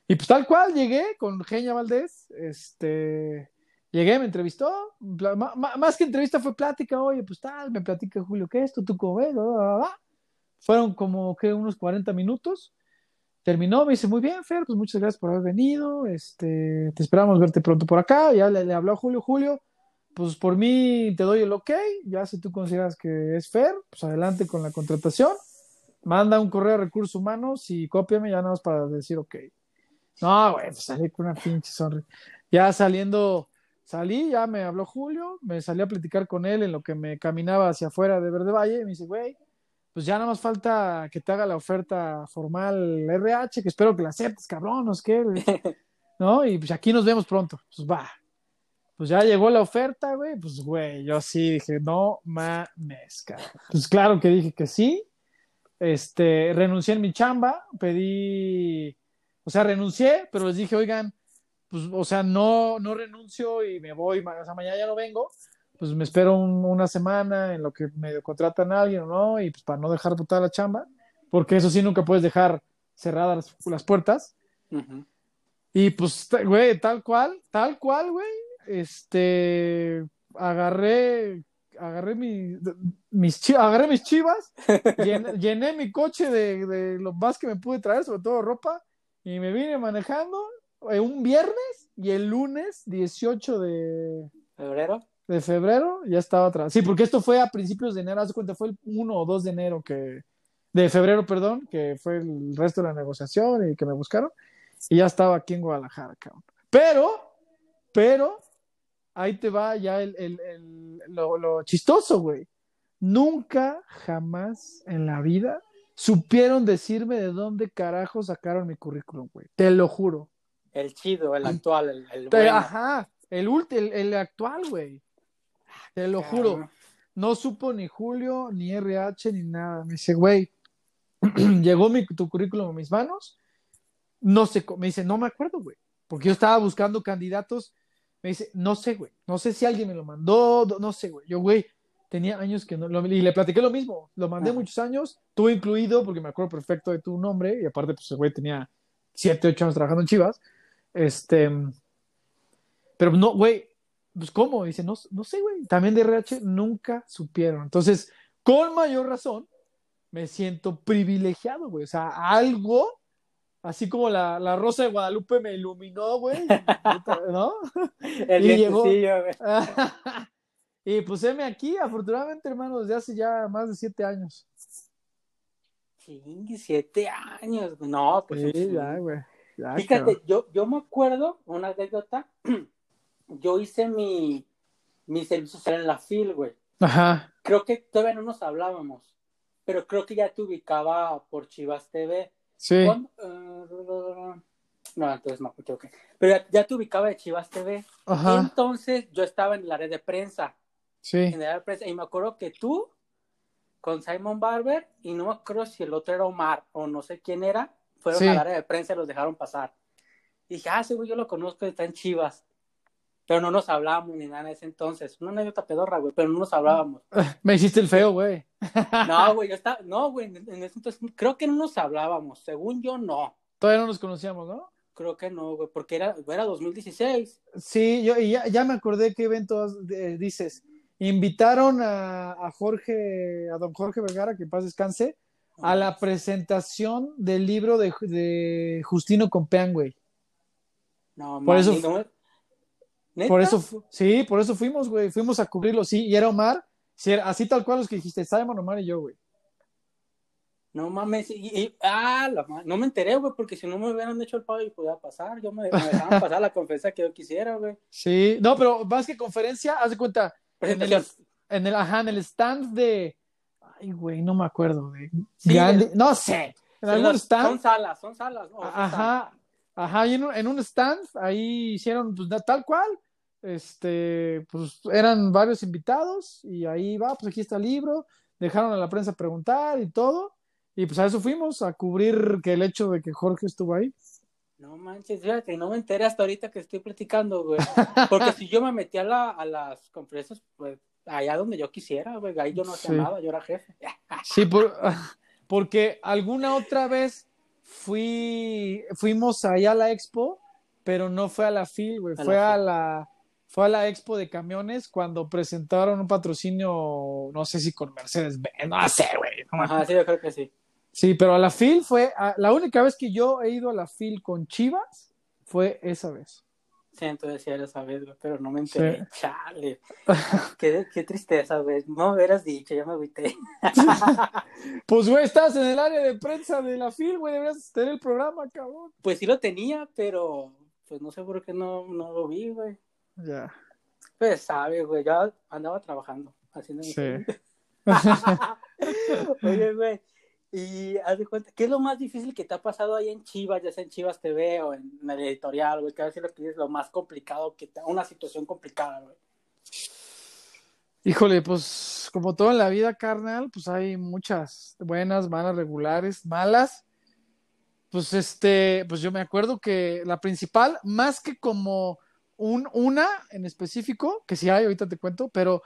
Y pues tal cual llegué con Genia Valdés, este, llegué, me entrevistó, más que entrevista fue plática, oye, pues tal, me platica Julio, ¿qué es esto? ¿Tú cómo ves? Fueron como que unos 40 minutos, terminó, me dice, muy bien, Fer, pues muchas gracias por haber venido, este, te esperamos verte pronto por acá, ya le, habló a Julio, Julio, pues por mí te doy el ok, ya si tú consideras que es Fer, pues adelante con la contratación, manda un correo a recursos humanos y cópiame ya nada más para decir ok. No, güey, pues salí con una pinche sonrisa. Ya saliendo, salí, ya me habló Julio, me salí a platicar con él en lo que me caminaba hacia afuera de Verde Valle, y me dice, güey, pues ya nada más falta que te haga la oferta formal RH, que espero que la aceptes, cabrón, ¿no es que? [LAUGHS] ¿No? Y pues aquí nos vemos pronto. Pues va. Pues ya llegó la oferta, güey, pues güey, yo sí dije, no mames, cabrón. Pues claro que dije que sí. Este, renuncié en mi chamba, pedí o sea, renuncié, pero les dije, oigan, pues, o sea, no, no renuncio y me voy, o sea, mañana ya no vengo, pues me espero una semana en lo que me contratan a alguien o no, y pues para no dejar botar la chamba, porque eso sí nunca puedes dejar cerradas las, puertas. Y pues, güey, tal cual, tal cual, güey, este, agarré, agarré mi, mis, chivas, agarré mis chivas, [LAUGHS] llené, mi coche de, de lo más que me pude traer, sobre todo ropa, y me vine manejando un viernes y el lunes 18 de febrero. De febrero ya estaba atrás. Sí, porque esto fue a principios de enero, haz cuenta, fue el 1 o 2 de enero que, de febrero, perdón, que fue el resto de la negociación y que me buscaron, y ya estaba aquí en Guadalajara, cabrón. Pero, pero, ahí te va ya el, el, el lo, lo chistoso, güey. Nunca, jamás en la vida supieron decirme de dónde carajo sacaron mi currículum, güey. Te lo juro. El chido, el actual, el, el bueno. Ajá, el, el, el actual, güey. Te lo juro. No supo ni Julio, ni RH, ni nada. Me dice, güey, [CLEARS THROAT] llegó mi, tu currículum a mis manos. No sé, me dice, no me acuerdo, güey. Porque yo estaba buscando candidatos. Me dice, no sé, güey. No sé si alguien me lo mandó, no sé, güey. Yo, güey, tenía años que no. Lo, y le platiqué lo mismo. Lo mandé muchos años, tú incluido, porque me acuerdo perfecto de tu nombre. Y aparte, pues, el güey tenía 7, 8 años trabajando en Chivas. Este. Pero no, güey, pues ¿cómo? Dice, no, no sé, güey. También de RH nunca supieron. Entonces, con mayor razón, me siento privilegiado, güey. O sea, algo, así como la, la Rosa de Guadalupe me iluminó, güey. [LAUGHS] ¿No? El y llegó. Güey. [LAUGHS] y pues heme aquí, afortunadamente, hermano, desde hace ya más de siete años. Sí, siete años. No, pues. Sí, ya, güey. Fíjate, yo, yo me acuerdo, una anécdota, [CLEARS THROAT] yo hice mi, mi servicio social en la FIL, güey. Ajá. Creo que todavía no nos hablábamos, pero creo que ya te ubicaba por Chivas TV. Sí. Uh, no, entonces no, ok. Pero ya, te ubicaba de Chivas TV. Ajá. Entonces yo estaba en el área de prensa. Sí. De prensa. Y me acuerdo que tú, con Simon Barber, y no me acuerdo si el otro era Omar o no sé quién era, fueron al área de prensa y los dejaron pasar. Y dije, ah, ese güey yo lo conozco, está en Chivas. Pero no nos hablábamos ni nada en ese entonces. Una anécdota pedorra, güey, pero no nos hablábamos. [LAUGHS] Me hiciste el feo, güey. [LAUGHS] No, güey, yo estaba, no, güey, en ese entonces creo que no nos hablábamos. Según yo, no. Todavía no nos conocíamos, ¿no? Creo que no, güey, porque era, era 2016. Sí, yo y ya, ya me acordé qué eventos dices. Invitaron a, a Jorge, a don Jorge Vergara, que paz descanse, a la presentación del libro de, de Justino Compeán, güey. No, por eso, ¿Neta? por eso, sí, por eso fuimos, güey, fuimos a cubrirlo, sí, y era Omar, sí, era, así tal cual los que dijiste, Simon, Omar y yo, güey. No mames, y, y ah, la, no me enteré, güey, porque si no me hubieran hecho el pago y podía pasar, yo me, me dejaban [LAUGHS] pasar la conferencia que yo quisiera, güey. Sí, no, pero más que conferencia, haz de cuenta, en el, en el, ajá, en el stand de, Ay, güey, no me acuerdo. De... Sí, no sé. En algún stand. Son salas, son salas. No, ajá, ajá. Y en un, en un, stand, ahí hicieron pues, tal cual. Este, pues eran varios invitados y ahí va, pues aquí está el libro. Dejaron a la prensa preguntar y todo. Y pues a eso fuimos, a cubrir que el hecho de que Jorge estuvo ahí. No manches, fíjate, no me enteré hasta ahorita que estoy platicando, güey. Porque [LAUGHS] si yo me metí a, la, a las conferencias, pues allá donde yo quisiera, güey, ahí yo no hacía nada, yo era jefe. [LAUGHS] Sí, [LAUGHS] porque alguna otra vez fui, fuimos allá a la expo, pero no fue a la FIL, güey, fue a la, fue a la expo de camiones cuando presentaron un patrocinio, no sé si con Mercedes Benz, no sé, güey. Ajá, sí, yo creo que sí. Sí, pero a la FIL fue, la única vez que yo he ido a la FIL con Chivas fue esa vez. Siento decir esa vez, güey, pero no me enteré. [LAUGHS] Chale. [LAUGHS] qué, qué, tristeza, güey. No me hubieras dicho, ya me agüité. [LAUGHS] pues, güey, estás en el área de prensa de la FIL, güey. Deberías tener el programa, cabrón. Pues sí lo tenía, pero pues no sé por qué no, no lo vi, güey. Ya. Pues sabe, güey. Ya andaba trabajando, haciendo Sí. Oye, güey. Y haz de cuenta, ¿qué es lo más difícil que te ha pasado ahí en Chivas, ya sea en Chivas TV o en el editorial, güey? ¿Qué a lo que lo más complicado, que te, una situación complicada, güey? Híjole, pues como todo en la vida, carnal, pues hay muchas buenas, malas, regulares, malas. Pues este, pues yo me acuerdo que la principal, más que como un, una en específico, que sí hay, ahorita te cuento, pero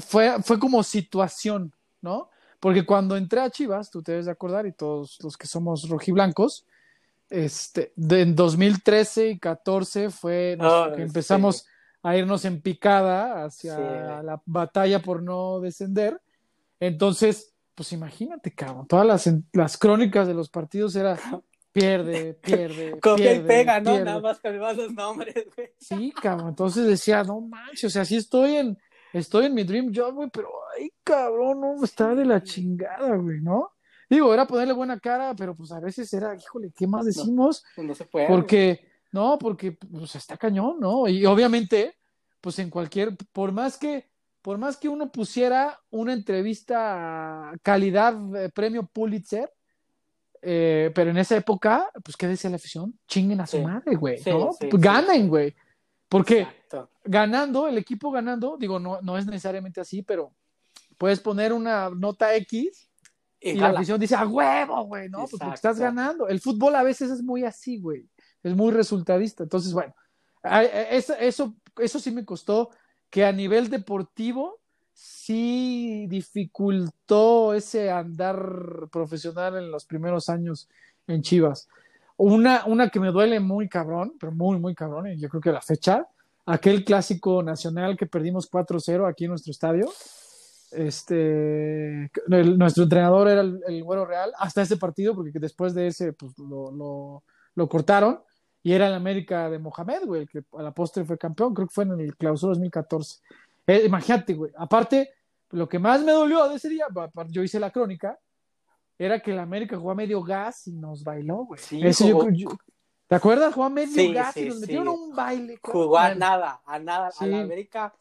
fue, fue como situación, ¿no? Porque cuando entré a Chivas, tú te debes de acordar, y todos los que somos rojiblancos, este, de, en 2013 y 14 fue Ah, que empezamos sí. a irnos en picada hacia Sí. la batalla por no descender. Entonces, pues imagínate, cabrón, todas las, las crónicas de los partidos era pierde, [LAUGHS] pierde, Copia y pierde, pega, ¿no? pierde. Nada más cambiabas los nombres, güey. Sí, cabrón. Entonces decía, no manches, o sea, sí estoy en, estoy en mi dream job, güey, pero ay, cabrón, no, está de la chingada, güey, ¿no? Digo, era ponerle buena cara, pero pues a veces era, híjole, ¿qué más decimos? Pues no se puede. Porque, no, porque pues está cañón, ¿no? Y obviamente, pues en cualquier, por más que, por más que uno pusiera una entrevista a calidad eh, premio Pulitzer, eh, pero en esa época, pues, ¿qué decía la afición? Chinguen a su Sí. madre, güey, Sí, ¿no? sí. ganen, güey. Porque Exacto. ganando, el equipo ganando, digo, no, no es necesariamente así, pero puedes poner una nota X Y, y la afición dice, a huevo, güey, ¿no? Pues porque estás ganando. El fútbol a veces es muy así, güey. Es muy resultadista. Entonces, bueno, eso, eso, eso sí me costó que a nivel deportivo sí dificultó ese andar profesional en los primeros años en Chivas. Una, una que me duele muy cabrón, pero muy, muy cabrón, y yo creo que la fecha, aquel clásico nacional que perdimos 4-0 aquí en nuestro estadio. Este, nuestro entrenador era el, el Güero Real hasta ese partido, porque después de ese, pues lo, lo, cortaron y era el América de Mohamed, güey, el que a la postre fue campeón, creo que fue en el clausura 2014. Eh, imagínate, güey, aparte, lo que más me dolió de ese día, yo hice la crónica, era que el América jugó a medio gas y nos bailó, güey. Sí, Eso yo- jugó- yo- ¿Te acuerdas? Jugó a medio Sí, gas y nos metieron un baile. Jugó a nada, a nada. A la América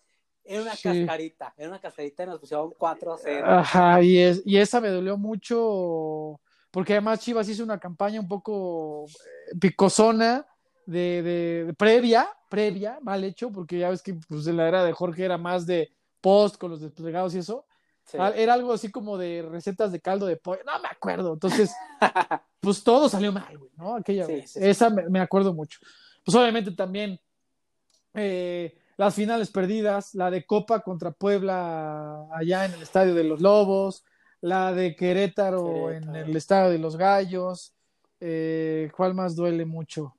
era una cascarita. Era una cascarita y nos pusieron 4 a 0. Ajá, y, es, y esa me dolió mucho, porque además Chivas hizo una campaña un poco eh, picosona de, de- de previa, previa, mal hecho, porque ya ves que pues, en la era de Jorge era más de post con los desplegados y eso. Sí. Ah, Era algo así como de recetas de caldo de pollo, no me acuerdo. Entonces, [LAUGHS] pues todo salió mal, güey, ¿no? Aquella Sí, vez. sí. Esa me, me acuerdo mucho. Pues obviamente también eh, las finales perdidas, la de Copa contra Puebla allá en el Estadio de los Lobos, la de Querétaro, en el Estadio de los Gallos. Eh, ¿Cuál más duele mucho?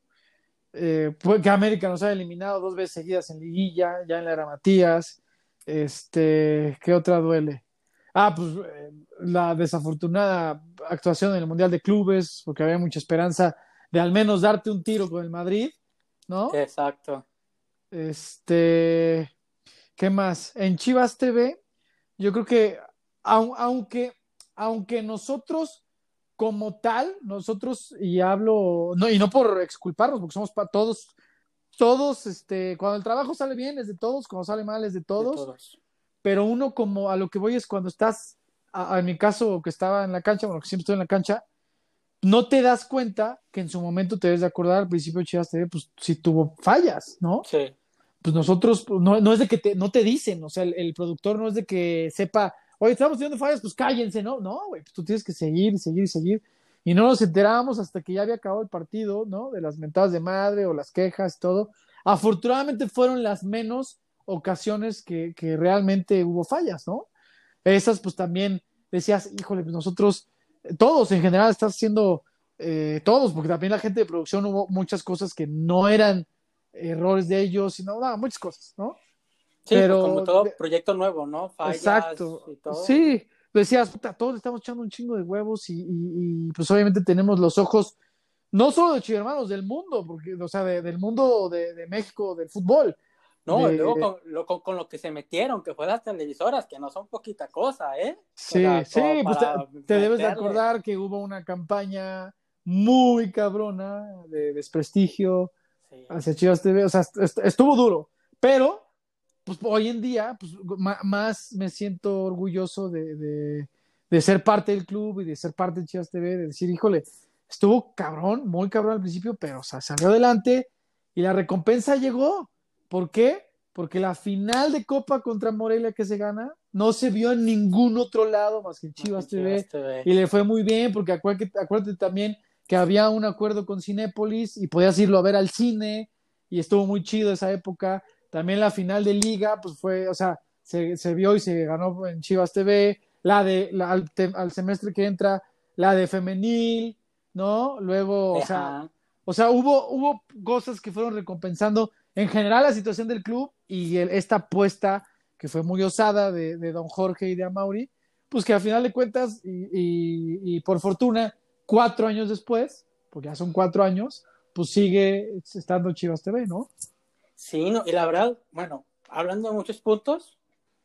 Eh, pues que América nos ha eliminado dos veces seguidas en liguilla, ya en la era Matías. Este, ¿qué otra duele? Ah, pues eh, la desafortunada actuación en el Mundial de Clubes, porque había mucha esperanza de al menos darte un tiro con el Madrid, ¿no? Exacto. Este, ¿qué más? En Chivas TV, yo creo que au- aunque, aunque nosotros como tal, nosotros, y hablo, no, y no por exculparnos, porque somos para todos, todos, este, cuando el trabajo sale bien es de todos, cuando sale mal es de de todos, todos. Pero uno como a lo que voy es cuando estás, a- a- en mi caso que estaba en la cancha, bueno, que siempre estoy en la cancha, no te das cuenta que en su momento te debes de acordar al principio de Chivas TV, pues si tuvo fallas, ¿no? Sí. Pues nosotros, pues, no, no es de que te, no te dicen, o sea, el, el productor no es de que sepa, oye, estamos teniendo fallas, pues cállense, ¿no? No, güey, pues tú tienes que seguir, seguir, seguir. Y no nos enterábamos hasta que ya había acabado el partido, ¿no? De las mentadas de madre o las quejas, todo. Afortunadamente fueron las menos ocasiones que, que realmente hubo fallas, ¿no? Esas, pues también decías, híjole, pues nosotros, todos en general, estás haciendo, eh, todos, porque también la gente de producción hubo muchas cosas que no eran errores de ellos, sino no, muchas cosas, ¿no? Sí, Pero- pues como todo proyecto nuevo, ¿no? Fallas Exacto. y todo. Sí, decías, puta, todos le estamos echando un chingo de huevos y, y- y, pues obviamente tenemos los ojos, no solo de Chivermanos, del mundo, porque, o sea, de- del mundo de, de México, del fútbol. No, de- luego con lo, con, con lo que se metieron, que fue las televisoras, que no son poquita cosa, ¿eh? Sí, sí, pues te, debes de acordar que hubo una campaña muy cabrona de desprestigio Sí. hacia Chivas TV, o sea, est- est- estuvo duro, pero pues hoy en día pues, más me siento orgulloso de, de- de ser parte del club y de ser parte de Chivas TV, de decir, híjole, estuvo cabrón, muy cabrón al principio, pero o sea, salió adelante y la recompensa llegó. ¿Por qué? Porque la final de Copa contra Morelia que se gana no se vio en ningún otro lado más que en Chivas TV Chivas TV. y le fue muy bien porque acuérdate, acuérdate también que había un acuerdo con Cinépolis y podías irlo a ver al cine y estuvo muy chido esa época. También la final de liga, pues fue, o sea, se, se vio y se ganó en Chivas TV. La de, la, al, al, semestre que entra, la de femenil, ¿no? Luego, o sea, o sea, hubo, hubo cosas que fueron recompensando en general la situación del club y esta apuesta que fue muy osada de, don Jorge y de Amauri, pues que al final de cuentas, y, por fortuna, cuatro años después, porque ya son cuatro años, pues sigue estando Chivas TV, ¿no? Sí, no, y la verdad, bueno, hablando de muchos puntos,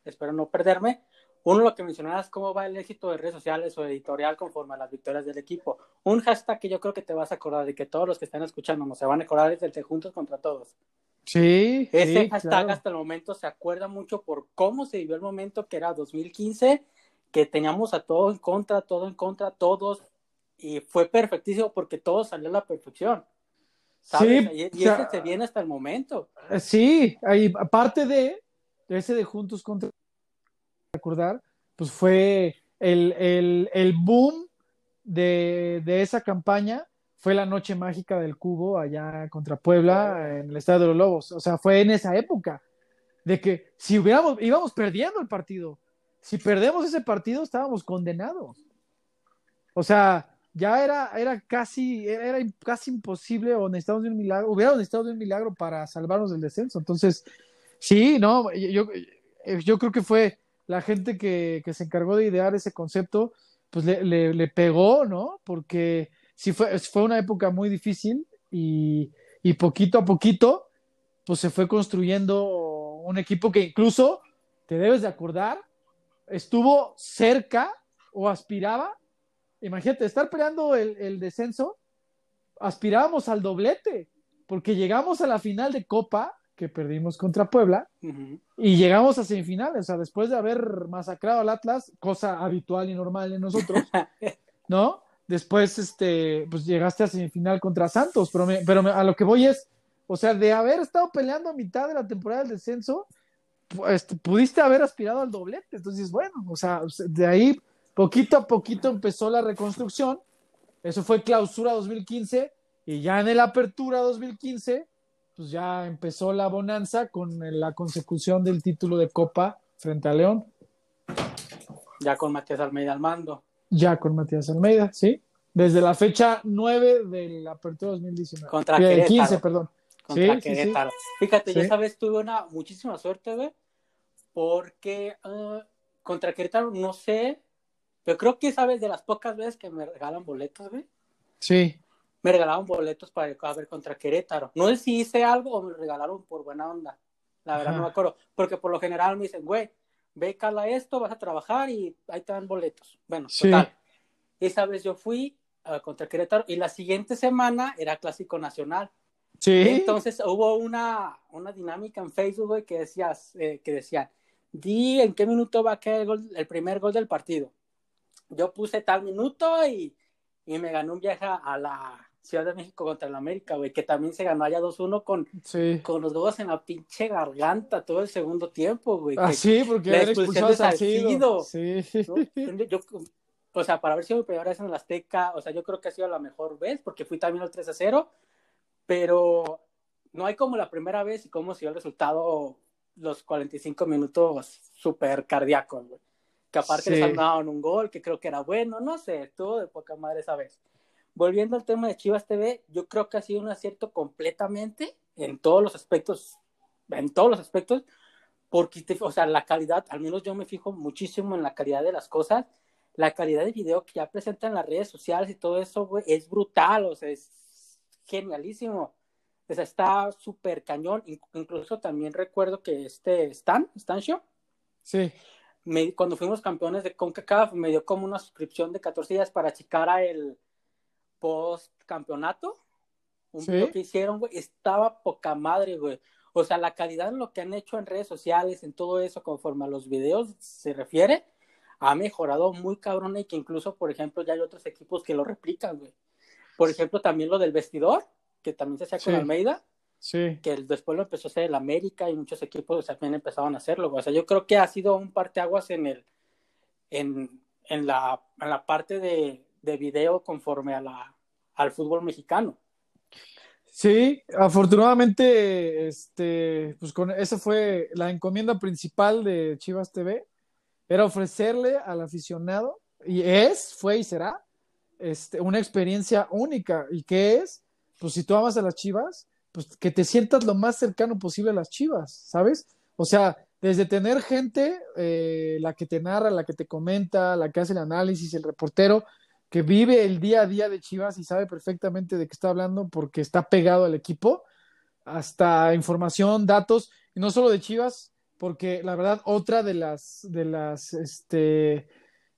espero no perderme, uno, lo que mencionabas, cómo va el éxito de redes sociales o editorial conforme a las victorias del equipo. Un hashtag que yo creo que te vas a acordar y que todos los que están escuchando se van a acordar es el de Juntos contra Todos. Sí. Ese sí, hashtag claro. hasta el momento se acuerda mucho por cómo se vivió el momento que era 2015, que teníamos a todo en contra, todo en contra, todos, y fue perfectísimo porque todo salió a la perfección. ¿sabes? Sí, y, y o sea, ese se viene hasta el momento. Sí, ahí, aparte de ese de Juntos contra recordar, pues fue el, el, el boom de, de, esa campaña, fue la noche mágica del cubo allá contra Puebla en el Estadio de los Lobos. O sea, fue en esa época de que si hubiéramos, íbamos perdiendo el partido, si perdemos ese partido estábamos condenados. O sea, ya era, era casi, era casi imposible o necesitábamos de un milagro, hubiéramos necesitado de un milagro para salvarnos del descenso. Entonces, sí, no, yo, yo creo que fue la gente que, que, se encargó de idear ese concepto, pues le, le, le pegó, ¿no? Porque sí fue, fue una época muy difícil y, y, poquito a poquito, pues se fue construyendo un equipo que incluso, te debes de acordar, estuvo cerca o aspiraba, imagínate, estar peleando el, el descenso, aspirábamos al doblete, porque llegamos a la final de Copa que perdimos contra Puebla uh -huh. y llegamos a semifinales, o sea, después de haber masacrado al Atlas, cosa habitual y normal en nosotros, [LAUGHS] ¿no? Después, este, pues llegaste a semifinal contra Santos, pero, me, pero a lo que voy es, o sea, de haber estado peleando a mitad de la temporada del descenso, pues, pudiste haber aspirado al doblete, entonces, bueno, o sea, de ahí poquito a poquito empezó la reconstrucción, eso fue clausura 2015 y ya en el apertura 2015 pues ya empezó la bonanza con la consecución del título de Copa frente a León. Ya con Matías Almeida al mando. Ya con Matías Almeida, sí. Desde la fecha 9 de la apertura 2019. Contra eh, Querétaro. 15, perdón. Contra sí, Querétaro. Sí, sí. Fíjate, esa vez tuve una muchísima suerte, güey, porque uh, contra Querétaro, no sé, pero creo que sabes de las pocas veces que me regalan boletos, güey. Sí me regalaron boletos para a ver contra Querétaro. No sé si hice algo o me regalaron por buena onda. La verdad Ajá. no me acuerdo. Porque por lo general me dicen, güey, ve, cala esto, vas a trabajar y ahí te dan boletos. Bueno, sí. total. Esa vez yo fui uh, contra Querétaro y la siguiente semana era Clásico Nacional. Sí. Entonces hubo una, una dinámica en Facebook, güey, que, decías, eh, que decían, di en qué minuto va a caer el, gol, el primer gol del partido. Yo puse tal minuto y, y me ganó un viaje a la Ciudad de México contra el América, güey, que también se ganó allá 2-1 con, sí. con los dos en la pinche garganta todo el segundo tiempo, güey. Ah, sí, porque la expulsión de Salcido. Sí. ¿no? Yo, o sea, para haber sido mi primera vez en el Azteca, o sea, yo creo que ha sido la mejor vez, porque fui también al 3-0, pero no hay como la primera vez y cómo se dio el resultado los 45 minutos súper cardíacos, güey. Que aparte sí. les han dado un gol, que creo que era bueno, no sé, estuvo de poca madre esa vez volviendo al tema de Chivas TV, yo creo que ha sido un acierto completamente en todos los aspectos, en todos los aspectos, porque, o sea, la calidad, al menos yo me fijo muchísimo en la calidad de las cosas, la calidad de video que ya presentan las redes sociales y todo eso, güey, es brutal, o sea, es genialísimo. O sea, está súper cañón. Incluso también recuerdo que este Stan, Stan Show, sí. me, cuando fuimos campeones de CONCACAF, me dio como una suscripción de 14 días para checar a el post campeonato, un ¿Sí? video que hicieron, güey, estaba poca madre, güey. O sea, la calidad en lo que han hecho en redes sociales, en todo eso, conforme a los videos se refiere, ha mejorado muy cabrón y que incluso, por ejemplo, ya hay otros equipos que lo replican, güey. Por ejemplo, también lo del vestidor, que también se hacía con. Almeida, Sí. que después lo empezó a hacer el América y muchos equipos también empezaron a hacerlo, güey. O sea, yo creo que ha sido un parteaguas en el, en, en la, en la parte de, de video conforme a la, al fútbol mexicano. Sí, afortunadamente, este, pues con esa fue la encomienda principal de Chivas TV, era ofrecerle al aficionado, y es, fue y será, este, una experiencia única. ¿Y qué es? Pues si tú amas a las Chivas, pues que te sientas lo más cercano posible a las Chivas, ¿sabes? O sea, desde tener gente, eh, la que te narra, la que te comenta, la que hace el análisis, el reportero, que vive el día a día de Chivas y sabe perfectamente de qué está hablando porque está pegado al equipo, hasta información, datos, y no solo de Chivas, porque la verdad, otra de las, de las este,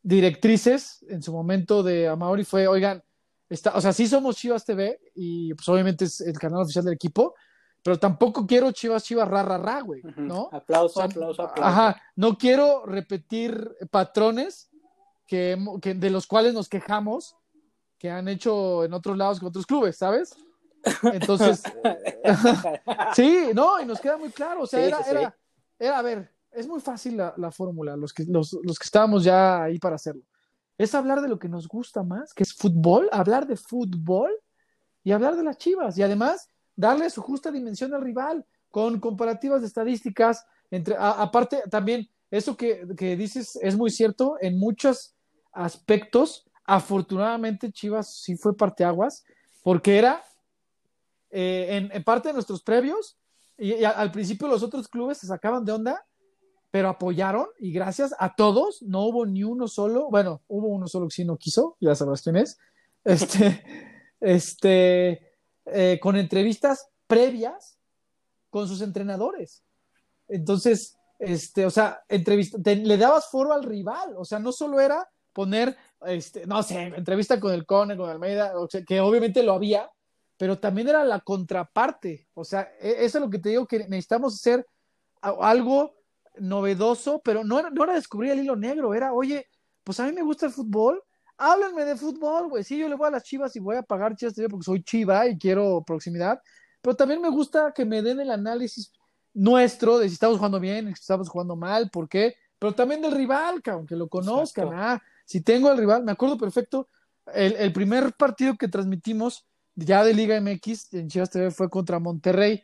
directrices en su momento de Amauri fue, oigan, está, o sea, sí somos Chivas TV y pues obviamente es el canal oficial del equipo, pero tampoco quiero Chivas, Chivas, ra, ra, ra, güey, ¿no? Aplauso, aplauso, aplauso. Ajá, no quiero repetir patrones que, que, de los cuales nos quejamos que han hecho en otros lados con otros clubes, ¿sabes? Entonces, [LAUGHS] sí, no, y nos queda muy claro, o sea, era, era, era, a ver, es muy fácil la, la fórmula, los que, los, los que estábamos ya ahí para hacerlo. Es hablar de lo que nos gusta más, que es fútbol, hablar de fútbol y hablar de las chivas. Y además, darle su justa dimensión al rival, con comparativas de estadísticas. Entre, a, aparte, también, eso que, que, dices es muy cierto en muchos aspectos. Afortunadamente, Chivas sí fue parteaguas, porque era eh, en, parte de nuestros previos, y, al principio los otros clubes se sacaban de onda, pero apoyaron y gracias a todos, no hubo ni uno solo, bueno, hubo uno solo que sí no quiso, ya sabrás quién es, este, [LAUGHS] este, eh, con entrevistas previas con sus entrenadores. Entonces, este, o sea, entrevista, le dabas foro al rival, o sea, no solo era poner, este, no sé, entrevista con el Cone, con Almeida, o sea, que obviamente lo había, pero también era la contraparte, o sea, e, eso es lo que te digo que necesitamos hacer algo novedoso, pero no era, no era descubrir el hilo negro, era, oye, pues a mí me gusta el fútbol, háblenme de fútbol, güey. Sí, yo le voy a las chivas y voy a pagar chivas porque soy chiva y quiero proximidad. Pero también me gusta que me den el análisis nuestro de si estamos jugando bien, si estamos jugando mal, por qué. Pero también del rival, aunque lo conozcan. Ah, si tengo al rival, me acuerdo perfecto. El, primer partido que transmitimos ya de Liga MX en Chivas TV fue contra Monterrey.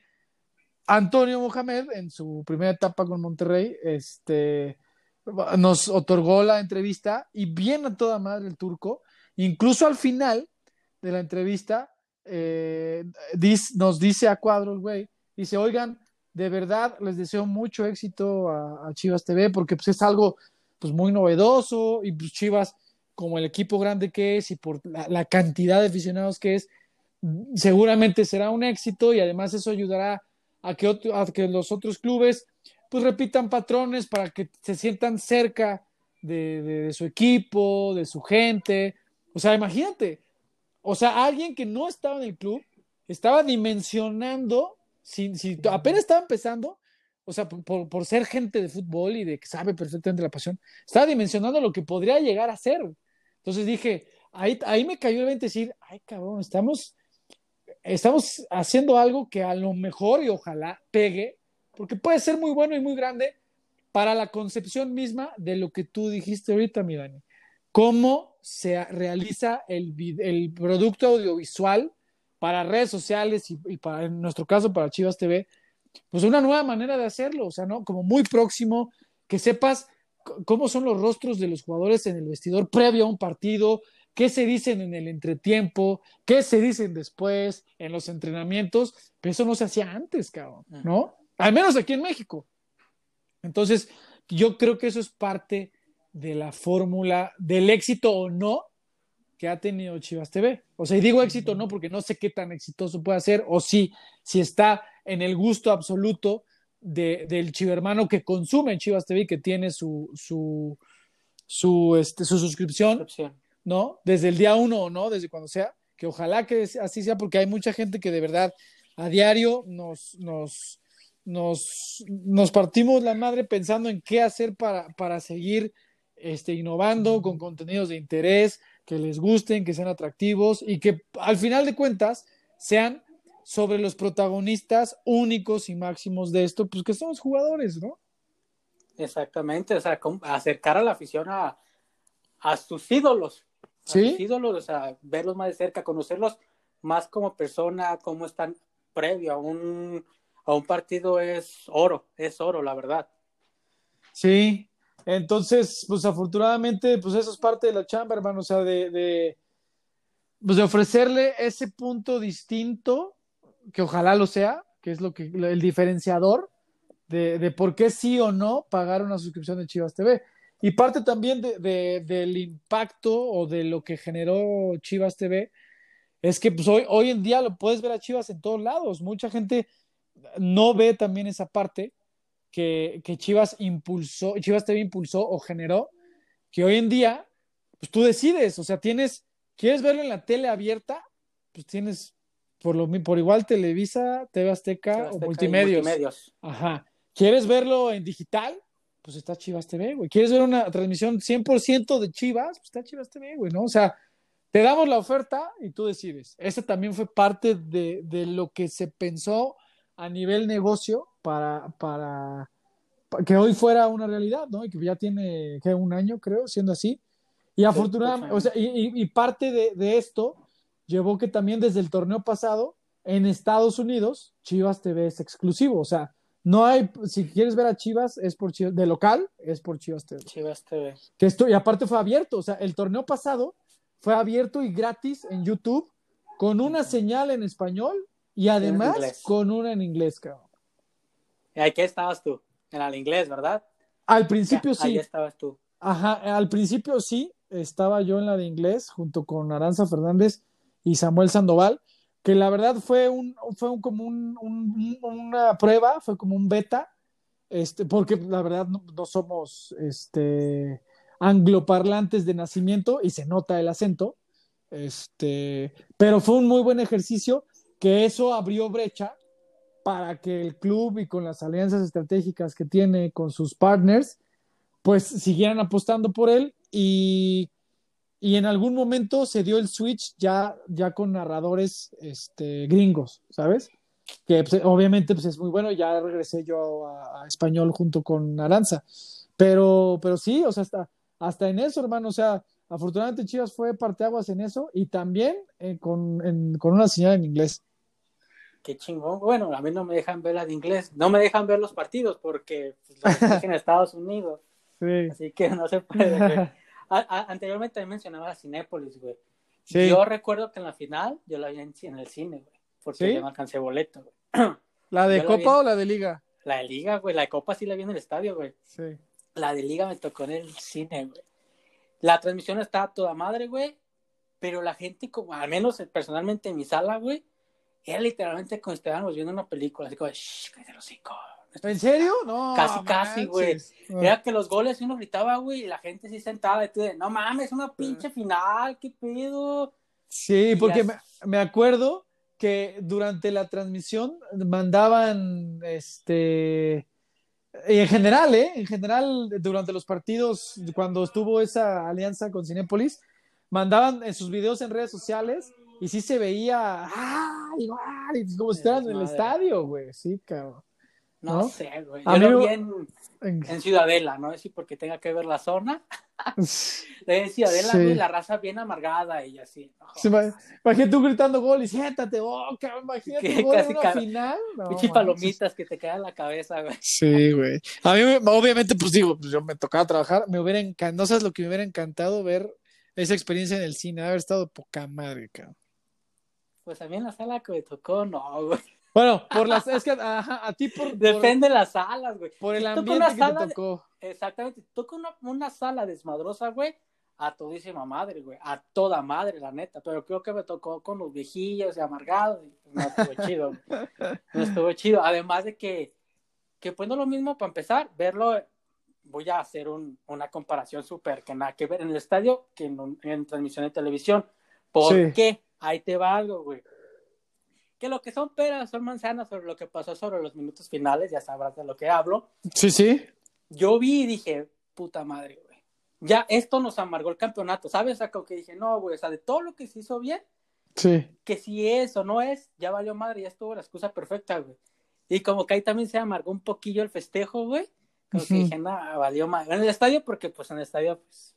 Antonio Mohamed, en su primera etapa con Monterrey, este nos otorgó la entrevista y bien a toda madre el turco. Incluso al final de la entrevista eh, nos dice a cuadros, güey, dice, oigan, de verdad les deseo mucho éxito a, a, Chivas TV porque pues es algo pues muy novedoso y pues Chivas como el equipo grande que es y por la, la cantidad de aficionados que es, seguramente será un éxito y además eso ayudará a que, otro, a que los otros clubes pues repitan patrones para que se sientan cerca de, de, de, su equipo, de su gente. O sea, imagínate, o sea, alguien que no estaba en el club estaba dimensionando, si, si apenas estaba empezando, o sea, por, por, ser gente de fútbol y de que sabe perfectamente la pasión, estaba dimensionando lo que podría llegar a ser. Entonces dije, ahí, ahí me cayó el 20 decir, ay cabrón, estamos, estamos haciendo algo que a lo mejor y ojalá pegue porque puede ser muy bueno y muy grande para la concepción misma de lo que tú dijiste ahorita, mi Dani. Cómo se realiza el, el producto audiovisual para redes sociales y, y, para, en nuestro caso, para Chivas TV, pues una nueva manera de hacerlo, o sea, ¿no? Como muy próximo, que sepas cómo son los rostros de los jugadores en el vestidor previo a un partido, qué se dicen en el entretiempo, qué se dicen después, en los entrenamientos, pero eso no se hacía antes, cabrón, ¿no? Al menos aquí en México. Entonces, yo creo que eso es parte de la fórmula del éxito o no que ha tenido Chivas TV. O sea, y digo éxito o no porque no sé qué tan exitoso puede ser, o si, si está en el gusto absoluto de, del chivermano que consume Chivas TV, que tiene su, su, su, este, su suscripción, ¿no? Desde el día uno o no, desde cuando sea, que ojalá que así sea, porque hay mucha gente que de verdad a diario nos, nos, nos, nos partimos la madre pensando en qué hacer para, para seguir este, innovando con contenidos de interés, que les gusten, que sean atractivos y que al final de cuentas sean sobre los protagonistas únicos y máximos de esto, pues que son los jugadores, ¿no? Exactamente, o sea, acercar a la afición a, a sus ídolos, a ¿Sí? sus ídolos, o sea, verlos más de cerca, conocerlos más como persona, cómo están previo a un, a un partido es oro, es oro, la verdad. Sí, entonces, pues afortunadamente, pues eso es parte de la chamba, hermano, o sea, de, de, pues de ofrecerle ese punto distinto, que ojalá lo sea, que es lo que el diferenciador de, de por qué sí o no pagar una suscripción de Chivas TV. Y parte también de, de, del impacto o de lo que generó Chivas TV es que pues, hoy, hoy en día lo puedes ver a Chivas en todos lados. Mucha gente no ve también esa parte que, que Chivas impulsó, Chivas TV impulsó o generó, que hoy en día, pues tú decides, o sea, tienes, ¿quieres verlo en la tele abierta? Pues tienes por, lo, por igual Televisa, TV Azteca, TV Azteca o multimedios. multimedios. Ajá. ¿Quieres verlo en digital? Pues está Chivas TV, güey. ¿Quieres ver una transmisión 100% de Chivas? Pues está Chivas TV, güey, ¿no? O sea, te damos la oferta y tú decides. Esa también fue parte de, de lo que se pensó a nivel negocio para, para, para que hoy fuera una realidad, ¿no? Y que ya tiene, ¿qué? Un año, creo, siendo así. Y afortunadamente, o sea, y, y- y parte de, de esto llevó que también desde el torneo pasado, en Estados Unidos, Chivas TV es exclusivo. O sea, no hay, si quieres ver a Chivas, es por Chivas, de local, es por Chivas TV. Chivas TV. Que esto, y aparte fue abierto, o sea, el torneo pasado fue abierto y gratis en YouTube, con una señal en español y además con una en inglés, cabrón. ¿Y ahí qué estabas tú? En el inglés, ¿verdad? Al principio Ya, Ahí sí, estabas tú. ajá, al principio sí, estaba yo en la de inglés junto con Aranza Fernández y Samuel Sandoval, que la verdad fue un, fue un, como un, un- una prueba, fue como un beta, este, porque la verdad no, no somos este, angloparlantes de nacimiento y se nota el acento, este, pero fue un muy buen ejercicio que eso abrió brecha para que el club y con las alianzas estratégicas que tiene con sus partners, pues siguieran apostando por él y, y en algún momento se dio el switch ya, ya con narradores este, gringos, ¿sabes? Que pues, obviamente pues, es muy bueno, ya regresé yo a, a español junto con Aranza, pero, pero sí, o sea, hasta, hasta en eso, hermano, o sea, afortunadamente Chivas fue parteaguas en eso y también eh, con, en- con una señal en inglés. Qué chingón. Bueno, a mí no me dejan ver la de inglés. No me dejan ver los partidos porque pues, los en [LAUGHS] Estados Unidos. Sí. Así que no se puede. [LAUGHS] A- a- anteriormente también mencionaba a Cinépolis, güey. Sí. Yo recuerdo que en la final yo la vi en, en el cine, güey. Porque ¿Sí? yo no alcancé boleto, güey. [CLEARS THROAT] ¿La de Yo Copa o la de Liga? La de Liga, güey. La de Copa sí la vi en el estadio, güey. Sí. La de Liga me tocó en el cine, güey. La transmisión estaba toda madre, güey. Pero la gente, como, al menos personalmente en mi sala, güey, era literalmente como si estuviéramos viendo una película. Así como, shh, cállate los cinco. ¿En serio? No. Casi, casi, güey. manches. Era que los goles uno gritaba, güey, y la gente sí sentada. Y tú de, no mames, una pinche final, qué pedo. Sí, porque Y me, acuerdo que durante la transmisión mandaban, este, y en general, ¿eh? En general, durante los partidos, cuando estuvo esa alianza con Cinépolis, mandaban en sus videos en redes sociales y sí se veía, ¡ah! Igual, y como si estuvieran en el estadio, güey. Sí, cabrón. No, ¿No? sé, güey. Yo mí lo vi en, En- en Ciudadela, ¿no? Así porque tenga que ver la zona. [LAUGHS] En Ciudadela, Sí. güey, la raza bien amargada y así. no Imagínate tú gritando gol y siéntate, oh, cabrón, imagínate Que gol en casi una ca- final. No, palomitas que te caen en la cabeza, güey. Sí, güey. A mí, me- obviamente, pues digo, pues yo me tocaba trabajar, me hubiera encantado, no sabes lo que me hubiera encantado ver esa experiencia en el cine, haber estado poca madre, cabrón. Pues a mí en la sala que me tocó, no, güey. Bueno, por las, es que, ajá, a ti por, por, Depende de las salas, güey. por el Si ambiente una que sala te de- tocó. Exactamente. Toca una, una sala desmadrosa, güey. A todísima madre, güey. A toda madre, la neta. Pero creo que me tocó con los viejillos y amargados. Y pues no estuvo [LAUGHS] chido. güey. No estuvo chido. Además de que, que pues no lo mismo para empezar, verlo. Voy a hacer un- una comparación súper que nada que ver en el estadio que en, en transmisión de televisión. ¿Por Sí. qué? Ahí te va algo, güey. Que lo que son peras son manzanas sobre lo que pasó sobre los minutos finales, ya sabrás de lo que hablo Sí, sí. yo vi y dije, puta madre, güey. Ya esto nos amargó el campeonato, ¿sabes? O sea, como que dije, no, güey, o sea, de todo lo que se hizo bien, Sí. que si es o no es, ya valió madre, ya estuvo la excusa perfecta, güey. Y como que ahí también se amargó un poquillo el festejo, güey. Como que dije, no, valió madre. En el estadio, porque pues en el estadio, pues,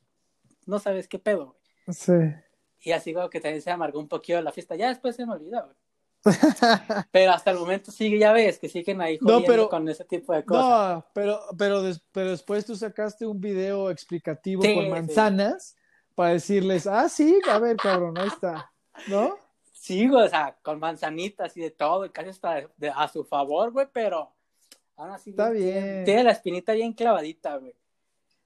no sabes qué pedo, güey. Sí. Y así como que también se amargó un poquito la fiesta. Ya después se me olvidó, güey. Pero hasta el momento sigue, ya ves, que siguen ahí jodiendo No, pero- con ese tipo de cosas. No, pero, pero, des- pero después tú sacaste un video explicativo Sí, con sí. manzanas para decirles, ah, sí, a ver, cabrón, ahí está, ¿no? Sí, güey, o sea, con manzanitas y de todo, y casi está de- a su favor, güey, pero aún así Está tiene- bien. Tiene la espinita bien clavadita, güey.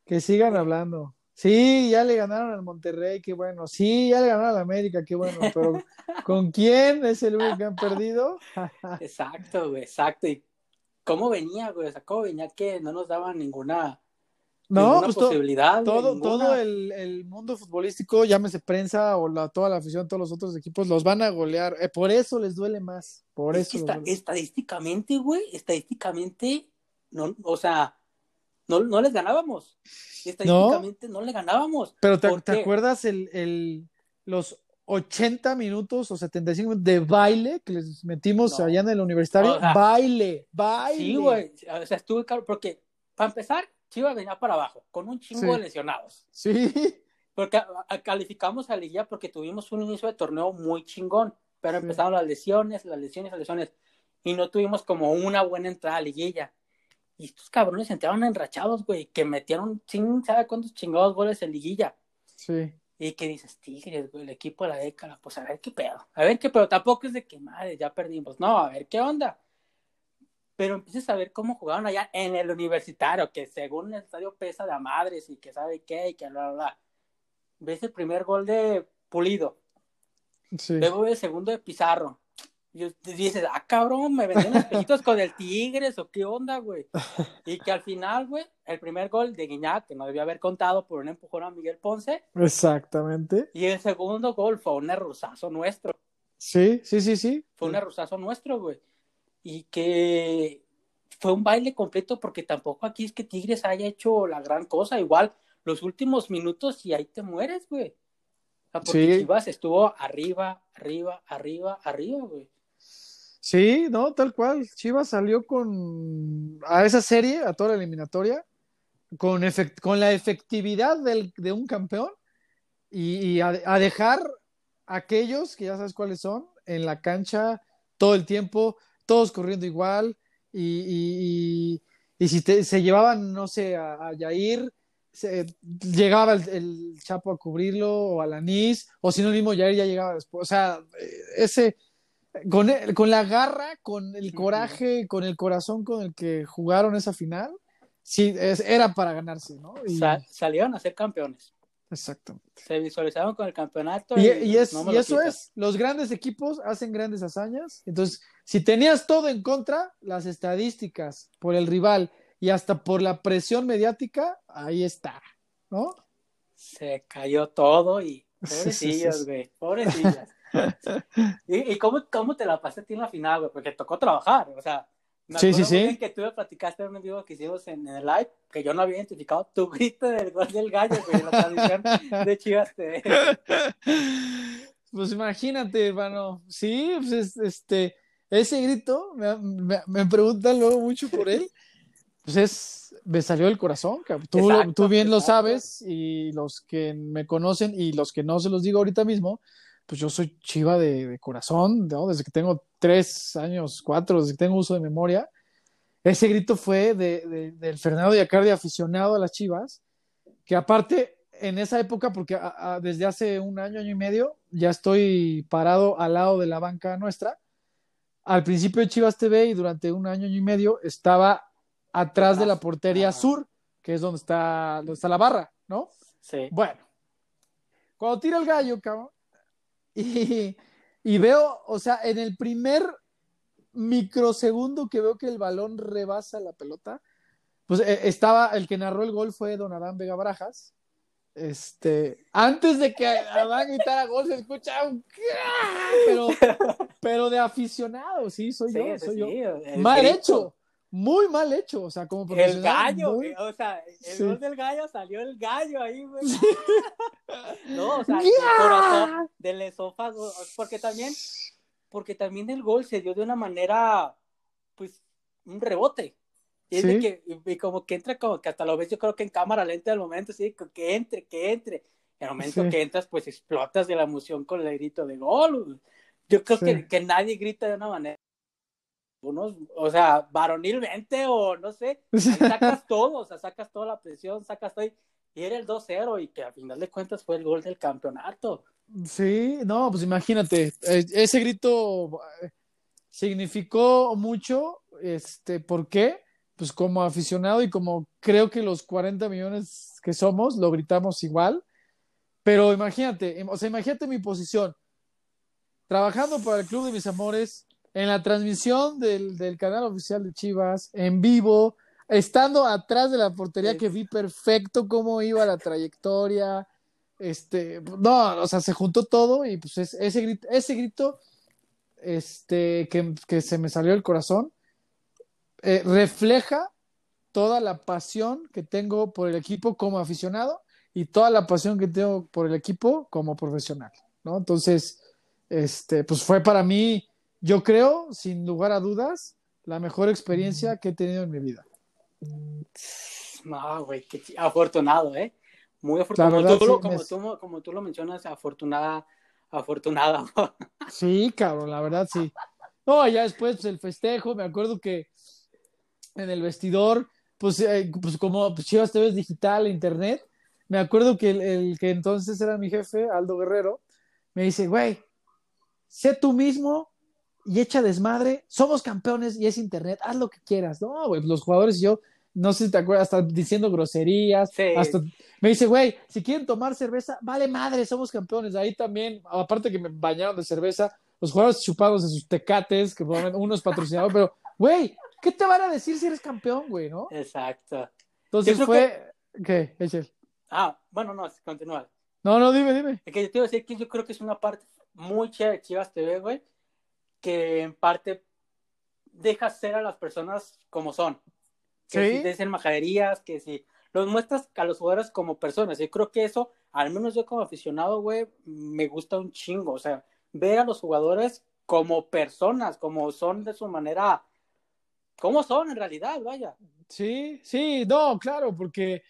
Que sigan hablando. Sí, ya le ganaron al Monterrey, qué bueno. Sí, ya le ganaron al América, qué bueno. Pero [LAUGHS] ¿con quién es el único que han perdido? [LAUGHS] Exacto, güey, exacto. Y cómo venía, güey, o sea, cómo venía que no nos daban ninguna, No, ninguna pues posibilidad, güey, todo, ninguna. todo el, el mundo futbolístico, llámese prensa o la, toda la afición, todos los otros equipos, los van a golear. Eh, por eso les duele más. Por Es eso. que estadísticamente, güey, estadísticamente, no, o sea, no, no les ganábamos. Estadísticamente no, le ganábamos. Pero ¿te, ¿Por te acuerdas el, el, los 80 minutos o 75 minutos de baile que les metimos No. allá en el universitario? O sea, baile, baile. Sí, güey, o sea, estuve caro, porque para empezar, Chivas venía para abajo, con un chingo Sí. de lesionados. Sí, Porque calificamos a Liguilla porque tuvimos un inicio de torneo muy chingón, pero Sí. empezaron las lesiones, las lesiones, las lesiones, y no tuvimos como una buena entrada a Liguilla. Y estos cabrones entraron enrachados, güey, que metieron sin sabe cuántos chingados goles en Liguilla. sí. Y que dices, Tigres, güey, el equipo de la década, pues a ver qué pedo, a ver qué pedo, tampoco es de que madre, ya perdimos, no, a ver qué onda. Pero empiezas a ver cómo jugaron allá en el universitario, que según el estadio pesa de a madres y que sabe qué y que bla, bla, bla. Ves el primer gol de Pulido, sí. luego ves el segundo de Pizarro. Y dices, ah, cabrón, me vendieron espejitos con el Tigres o qué onda, güey. [LAUGHS] Y que al final, güey, el primer gol de Guiñac, que no debía haber contado por un empujón a Miguel Ponce, Exactamente. y el segundo gol fue un erruzazo nuestro. Sí, sí, sí, sí. Fue un erruzazo nuestro, güey. Y que fue un baile completo porque tampoco aquí es que Tigres haya hecho la gran cosa. Igual, los últimos minutos y ahí te mueres, güey. O sea, porque Sí. Chivas estuvo arriba, arriba, arriba, arriba, güey. Sí, no, tal cual. Chivas salió con a esa serie, a toda la eliminatoria, con, efect- con la efectividad del- de un campeón y, a, dejar a aquellos que ya sabes cuáles son en la cancha todo el tiempo, todos corriendo igual y, y- y- si te- se llevaban, no sé, a, a Yair, se- llegaba el, Chapo a cubrirlo o a Lanís, o si no, mismo Yair ya llegaba después. O sea, eh, ese con, el- con la garra, con el coraje, con el corazón con el que jugaron esa final, sí, es- era para ganarse, ¿no? Y- salieron a ser campeones. exactamente. Se visualizaron con el campeonato. Y, Y, y es, no me y lo eso es, los grandes equipos hacen grandes hazañas. Entonces, si tenías todo en contra, las estadísticas por el rival y hasta por la presión mediática, ahí está, ¿no? Se cayó todo y [LAUGHS] sí. güey, pobrecillas. [LAUGHS] ¿Y, y cómo, cómo te la pasaste en la final, güey? Porque tocó trabajar, o sea, me Sí, sí, sí. que tú me platicaste en un vivo que hicimos en, en el live, que yo no había identificado tu [LAUGHS] grito del gol del gallo, güey, en la transmisión de Chivas TV. Pues imagínate, hermano. Sí, pues es- este, ese grito, me, me, me preguntan luego mucho por él. Pues es, me salió del corazón, cabrón. Tú, lo- Exacto, tú bien lo exacto. sabes y los que me conocen y los que no se los digo ahorita mismo, pues yo soy chiva de, de corazón, ¿no? Desde que tengo tres años, cuatro, desde que tengo uso de memoria. Ese grito fue de, de- del Fernando Yacardi aficionado a las chivas, que aparte en esa época, porque a- a- desde hace un año, año y medio, ya estoy parado al lado de la banca nuestra. Al principio de Chivas TV y durante un año, año y medio estaba atrás de la portería sur, que es donde está, donde está la barra, ¿no? Sí. Bueno, cuando tira el gallo, cabrón, y, y veo, o sea, en el primer microsegundo que veo que el balón rebasa la pelota, pues eh, estaba, el que narró el gol fue Don Adán Vega Barajas. Este, antes de que Adán gritara gol, se escucha un ¡ah! pero, pero de aficionado, sí, soy Sí, yo, soy yo. sí, Mal grito. hecho, muy mal hecho, o sea, como El gallo, muy- o sea, el Sí. gol del gallo salió el gallo ahí, güey. [LAUGHS] No, o sea, ¡Ya! del corazón, del esófago, porque también, porque también el gol se dio de una manera, pues, un rebote. Y Sí. que, y, como que entra, como que hasta lo ves, yo creo que en cámara lenta al momento, sí, que entre, que entre. En el momento que entras, pues explotas de la emoción con el grito de gol. Yo creo que, que nadie grita de una manera unos, o sea, varonilmente o no sé, [LAUGHS] sacas todo, o sea, sacas toda la presión, sacas todo y era el 2-0 y que al final de cuentas fue el gol del campeonato. Sí, no, pues imagínate, eh, ese grito eh, significó mucho, este, ¿por qué? Pues como aficionado y como creo que los 40 millones que somos lo gritamos igual, pero imagínate, o sea, imagínate mi posición, trabajando para el Club de Mis Amores, en la transmisión del, del, canal oficial de Chivas, en vivo, estando atrás de la portería que vi perfecto cómo iba la trayectoria. Este, no, o sea, se juntó todo y pues ese grito, ese grito este, que, que se me salió del corazón eh, refleja toda la pasión que tengo por el equipo como aficionado y toda la pasión que tengo por el equipo como profesional, ¿no? Entonces, este, pues fue para mí yo creo, sin lugar a dudas, la mejor experiencia que he tenido en mi vida. No, güey, qué afortunado, ¿eh? Muy afortunado. Como, tú, como, tú, como, tú, lo mencionas, afortunada, afortunada. [LAUGHS] sí, cabrón, la verdad sí. No, ya después pues, el festejo, me acuerdo que en el vestidor, pues, eh, pues como pues, Chivas TV es digital, internet, me acuerdo que el, el, que entonces era mi jefe, Aldo Guerrero, me dice, güey, sé tú mismo, y echa desmadre, somos campeones y es internet, haz lo que quieras. No, güey, los jugadores y yo, no sé si te acuerdas, hasta diciendo groserías, hasta me dice, güey, si quieren tomar cerveza, vale madre, somos campeones. Ahí también, aparte que me bañaron de cerveza, los jugadores chupados de sus tecates, que unos patrocinados, pero, güey, ¿qué te van a decir si eres campeón, güey, no? Exacto. Entonces fue, ¿qué, Echel? Ah, bueno, no, continúa. No, no, dime, dime. Es que yo te iba a decir que yo creo que es una parte muy chévere de Chivas TV, güey, que en parte deja ser a las personas como son. Que ¿Sí? si dicen majaderías, que si los muestras a los jugadores como personas. Yo creo que eso, al menos yo como aficionado, güey, me gusta un chingo. O sea, ver a los jugadores como personas, como son de su manera, como son en realidad, vaya. Sí, sí, no, claro, porque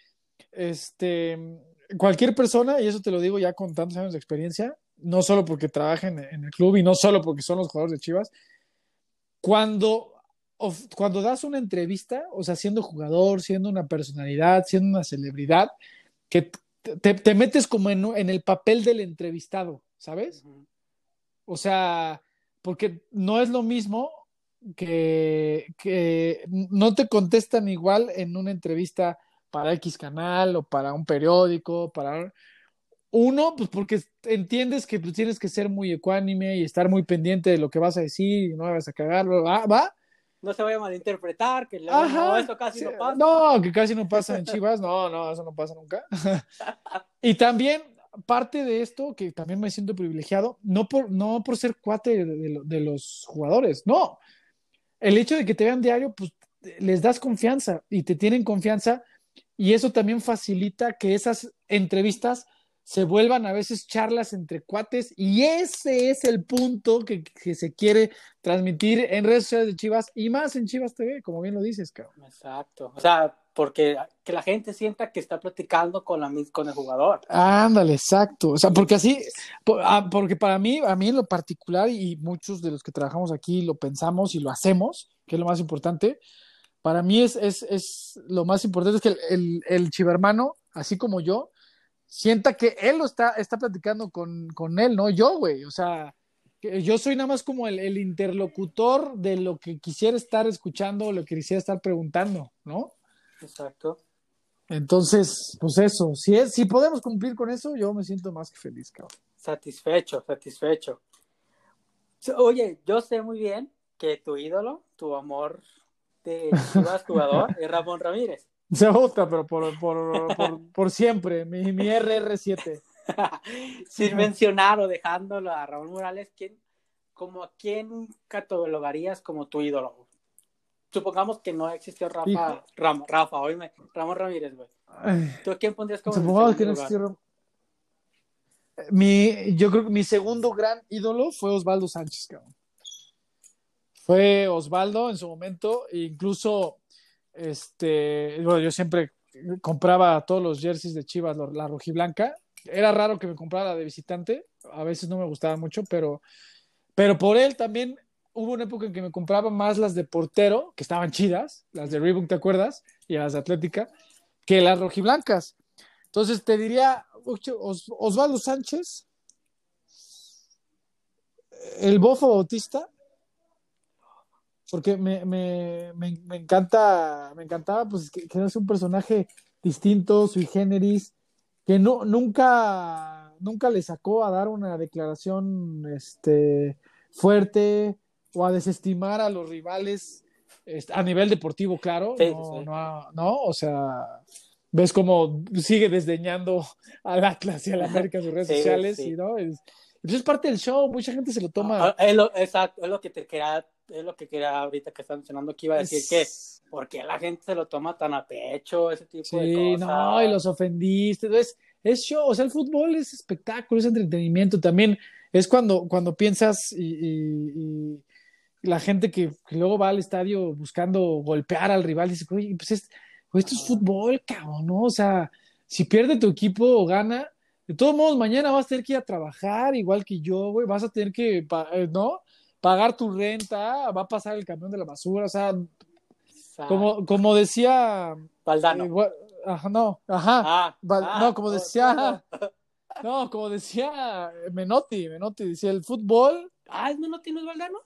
este cualquier persona, y eso te lo digo ya con tantos años de experiencia, no solo porque trabajen en el club y no solo porque son los jugadores de Chivas, cuando, cuando das una entrevista, o sea, siendo jugador, siendo una personalidad, siendo una celebridad, que te, te metes como en, en, el papel del entrevistado, ¿sabes? O sea, porque no es lo mismo que, que no te contestan igual en una entrevista para X canal o para un periódico, para uno, pues porque entiendes que pues, tienes que ser muy ecuánime y estar muy pendiente de lo que vas a decir y no vas a cagarlo, ¿va? ¿va? No se vaya a malinterpretar, que no, esto casi no pasa. No, que casi no pasa en Chivas, no, no, eso no pasa nunca. [LAUGHS] y también, parte de esto, que también me siento privilegiado, no por, no por ser cuate de, de los jugadores, no. El hecho de que te vean diario, pues les das confianza y te tienen confianza y eso también facilita que esas entrevistas se vuelvan a veces charlas entre cuates y ese es el punto que, se quiere transmitir en redes sociales de Chivas y más en Chivas TV, como bien lo dices, cabrón. Exacto, o sea, porque que la gente sienta que está platicando con, la, con el jugador. Ándale, exacto, o sea, porque así, ah, porque para mí, a mí en lo particular y muchos de los que trabajamos aquí lo pensamos y lo hacemos, que es lo más importante, para mí es, es, es lo más importante es que el, el, el chivermano, así como yo, sienta que él lo está, está platicando con, con él, no yo, güey. O sea, yo soy nada más como el, el, interlocutor de lo que quisiera estar escuchando o lo que quisiera estar preguntando, ¿no? Exacto. Entonces, pues eso, si, es, si podemos cumplir con eso, yo me siento más que feliz, cabrón. Satisfecho, satisfecho. Oye, yo sé muy bien que tu ídolo, tu amor de jugador, [LAUGHS] es Ramón Ramírez. Se gusta, pero por, por, por, por siempre, mi, mi RR7. [LAUGHS] Sin mencionar o dejándolo a Raúl Morales, ¿quién, como a quién catalogarías como tu ídolo? Supongamos que no existió Rafa, Ram, Rafa, oíme, Ramón Ramírez, güey. ¿Tú a quién pondrías como Supongamos que no existió mi, yo creo que mi segundo gran ídolo fue Osvaldo Sánchez, cabrón. Fue Osvaldo en su momento, e incluso este, bueno, yo siempre compraba todos los jerseys de Chivas, la rojiblanca, era raro que me comprara la de visitante, a veces no me gustaba mucho, pero, pero por él también hubo una época en que me compraba más las de portero, que estaban chidas, las de Reebok, ¿te acuerdas? Y las de Atlética, que las rojiblancas. Entonces te diría, Osvaldo Sánchez, el Bofo Bautista, porque me, me, me, encanta, me encantaba pues que, que es un personaje distinto, sui generis, que no, nunca, nunca le sacó a dar una declaración este, fuerte o a desestimar a los rivales este, a nivel deportivo, claro, no, No, no, o sea, ves como sigue desdeñando al Atlas y al América en sus redes sociales, y no, es, es parte del show, mucha gente se lo toma. Ah, es lo, exacto, es lo que te quería, es lo que quería ahorita que están mencionando que iba a decir que porque la gente se lo toma tan a pecho, ese tipo de cosas. Sí, no, y los ofendiste, entonces es show, o sea, el fútbol es espectáculo, es entretenimiento, también es cuando, cuando piensas y, la gente que, luego va al estadio buscando golpear al rival dice, oye, pues esto es fútbol, cabrón, ¿no? O sea, si pierde tu equipo o gana, de todos modos, mañana vas a tener que ir a trabajar, igual que yo, güey, vas a tener que, eh, ¿no? Pagar tu renta, va a pasar el camión de la basura, o sea, como, como decía. Valdano. Eh, ajá, no, ajá. Ah, ah, no, como decía. [LAUGHS] No, como decía Menotti, Menotti decía el fútbol. Ah, ¿es Menotti, no es Valdano?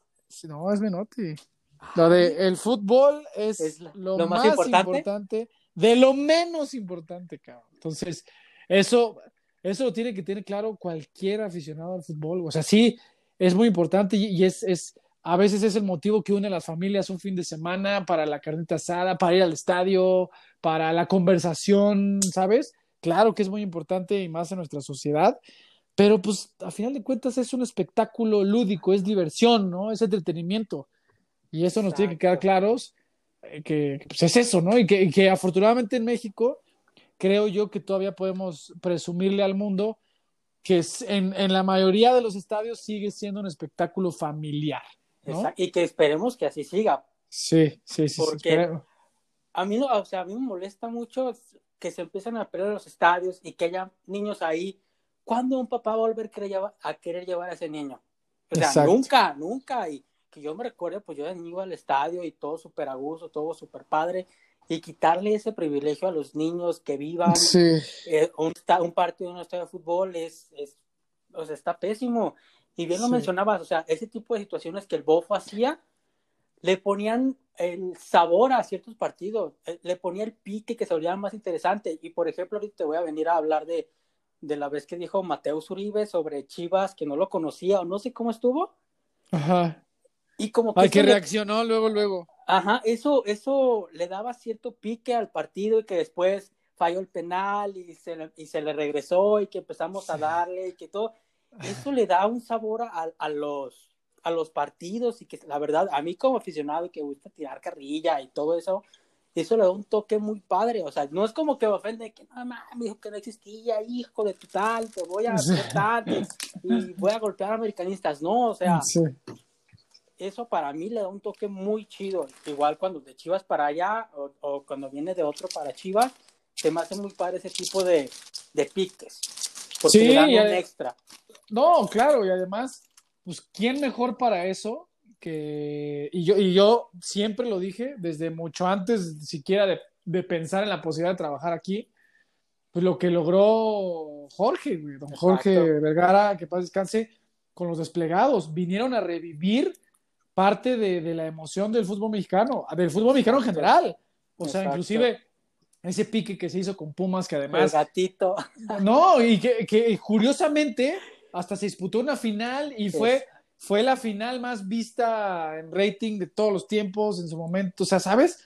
No, es Menotti. Lo de el fútbol es, lo, más, importante? de lo menos importante, cabrón. Entonces, eso, eso lo tiene que tener claro cualquier aficionado al fútbol. O sea, sí, es muy importante y, es, es, a veces es el motivo que une a las familias un fin de semana para la carnita asada, para ir al estadio, para la conversación, ¿sabes? Claro que es muy importante y más en nuestra sociedad, pero pues a final de cuentas es un espectáculo lúdico, es diversión, ¿no? Es entretenimiento. Y eso nos tiene que quedar claros eh, que pues es eso, ¿no? Y que, que afortunadamente en México creo yo que todavía podemos presumirle al mundo que en, en la mayoría de los estadios sigue siendo un espectáculo familiar. Y que esperemos que así siga. Sí, sí, sí. Porque a mí, o sea, a mí me molesta mucho que se empiezan a perder los estadios y que haya niños ahí. ¿Cuándo un papá va a volver a querer llevar a ese niño? O sea, nunca, nunca. Y que yo me recuerdo, pues yo iba al estadio y todo súper a gusto, todo súper padre. Y quitarle ese privilegio a los niños que vivan eh, un, un, partido en un estadio de fútbol es, es, o sea, está pésimo. Y bien lo mencionabas, o sea, ese tipo de situaciones que el Bofo hacía, le ponían el sabor a ciertos partidos, eh, le ponía el pique que se volvía más interesante. Y por ejemplo, ahorita te voy a venir a hablar de, de la vez que dijo Mateo Uribe sobre Chivas, que no lo conocía o no sé cómo estuvo. Ajá. Y como que. Ay, que reaccionó luego, luego. Ajá, eso, eso le daba cierto pique al partido y que después falló el penal y se, y se le regresó y que empezamos a darle y que todo. Eso le da un sabor a, a, los, a los partidos y que la verdad, a mí como aficionado y que gusta tirar carrilla y todo eso, eso le da un toque muy padre, o sea, no es como que me ofende que no me dijo que no existía, hijo de tu tal, te voy a hacer y voy a golpear a americanistas, no, o sea, eso para mí le da un toque muy chido, igual cuando de Chivas para allá o, o cuando viene de otro para Chivas, se me hace muy padre ese tipo de, de piques, porque le dan un extra. No, claro, y además, pues, ¿quién mejor para eso? Que, y yo, y yo siempre lo dije, desde mucho antes siquiera de, de pensar en la posibilidad de trabajar aquí, pues lo que logró Jorge, don Jorge Vergara, que paz descanse, con los desplegados, vinieron a revivir parte de, de, la emoción del fútbol mexicano, del fútbol mexicano en general. O sea, inclusive ese pique que se hizo con Pumas, que además... El gatito. No, y que, que curiosamente hasta se disputó una final y fue, fue la final más vista en rating de todos los tiempos en su momento, o sea, ¿sabes?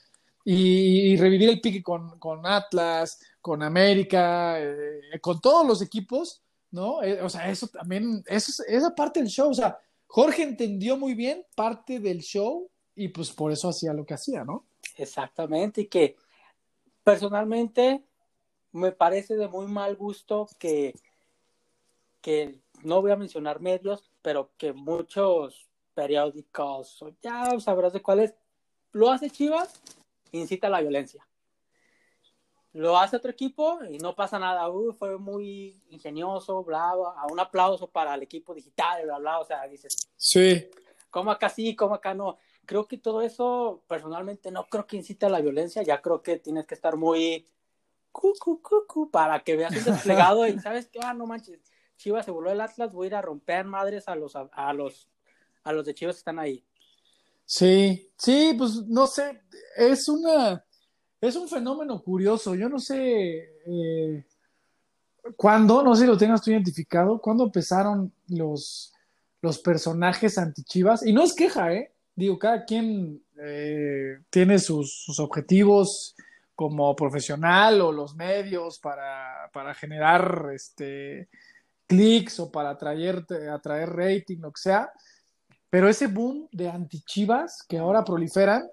Y, revivir el pique con, con, Atlas, con América, eh, con todos los equipos, ¿no? Eh, o sea, eso también, eso, esa parte del show, o sea, Jorge entendió muy bien parte del show y pues por eso hacía lo que hacía, ¿no? Exactamente, y que personalmente me parece de muy mal gusto que, que no voy a mencionar medios, pero que muchos periódicos, ya sabrás de cuáles, lo hace Chivas, incita a la violencia. Lo hace otro equipo y no pasa nada. Uy, fue muy ingenioso, bla, bla, un aplauso para el equipo digital, bla, bla, o sea, dices, Sí, ¿cómo acá sí, cómo acá no? Creo que todo eso, personalmente, no creo que incite a la violencia, ya creo que tienes que estar muy cu, cu, cu, cu, para que veas un desplegado y [LAUGHS] sabes que, ah, no manches, Chivas se volvió el Atlas, voy a ir a romper madres a los, a, a los, a los de Chivas que están ahí. sí, sí, pues no sé, es una, es un fenómeno curioso. Yo no sé eh, cuándo, no sé si lo tengas tú identificado, cuándo empezaron los, los personajes antichivas. Y no es queja, ¿eh? Digo, cada quien eh, tiene sus, sus objetivos como profesional o los medios para, para generar este, clics o para atraer, atraer rating, lo que sea. Pero ese boom de antichivas que ahora proliferan,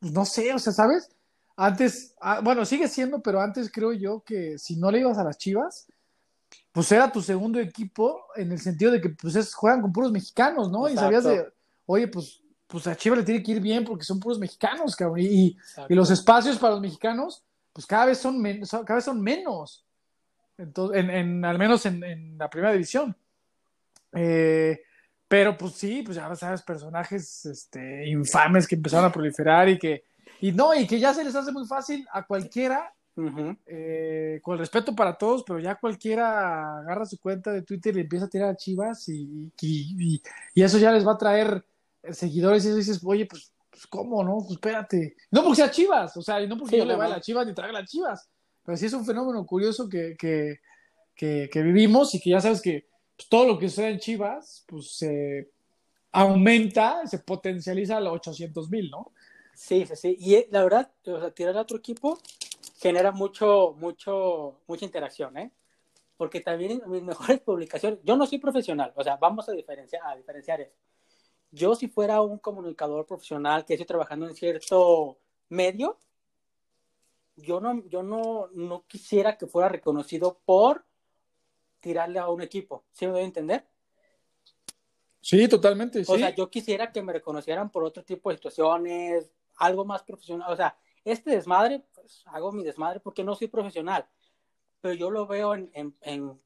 pues no sé, o sea, ¿sabes? Antes, ah, bueno, sigue siendo, pero antes creo yo que si no le ibas a las chivas, pues era tu segundo equipo en el sentido de que pues es, juegan con puros mexicanos, ¿no? Y sabías de, oye, pues, pues a Chivas le tiene que ir bien porque son puros mexicanos, cabrón. Y, y- los espacios para los mexicanos, pues cada vez son, men- son- cada vez son menos. Entonces, en, en- al menos en, en la primera división. Eh, pero pues sí, pues ya sabes, personajes este, infames que empezaron a proliferar y que, y no, y que ya se les hace muy fácil a cualquiera, Ujú. eh, con el respeto para todos, pero ya cualquiera agarra su cuenta de Twitter y empieza a tirar a Chivas y, y, y- y eso ya les va a traer eh, seguidores y eso dices, oye, pues, pues ¿cómo, no? Pues espérate. No porque sea Chivas, o sea, y no porque Sí, yo le no, vaya a las Chivas ni traiga las Chivas, pero sí es un fenómeno curioso que, que, que, que vivimos y que ya sabes que pues, todo lo que sucede en Chivas, pues se aumenta, se potencializa a los 800 mil, ¿no? Sí, sí, sí. Y eh, la verdad, o sea, tirar a otro equipo genera mucho, mucho, mucha interacción, ¿eh? Porque también en mis [LAUGHS] mejores publicaciones, yo no soy profesional, o sea, vamos a diferenciar, a diferenciar eso. Yo si fuera un comunicador profesional que estoy trabajando en cierto medio, yo no, yo no, no quisiera que fuera reconocido por tirarle a un equipo, ¿sí me doy a entender? Sí, totalmente, O sea, yo quisiera que me reconocieran por otro tipo de situaciones, algo más profesional. O sea, este desmadre, pues hago mi desmadre porque no soy profesional, pero yo lo veo en, en, en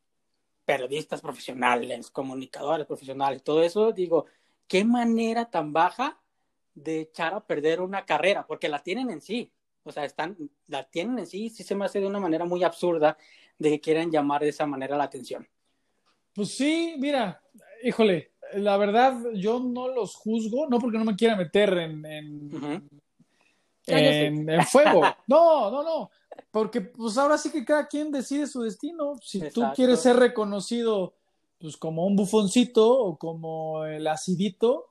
periodistas profesionales, comunicadores profesionales, todo eso, digo, qué manera tan baja de echar a perder una carrera, porque la tienen en sí. O sea, están, la tienen en sí, sí se me hace de una manera muy absurda de que quieran llamar de esa manera la atención. Pues sí, mira, híjole, la verdad yo no los juzgo, no porque no me quiera meter en, en, en, en fuego. No, no, no. Porque pues ahora sí que cada quien decide su destino. Si tú quieres ser reconocido pues como un bufoncito o como el acidito,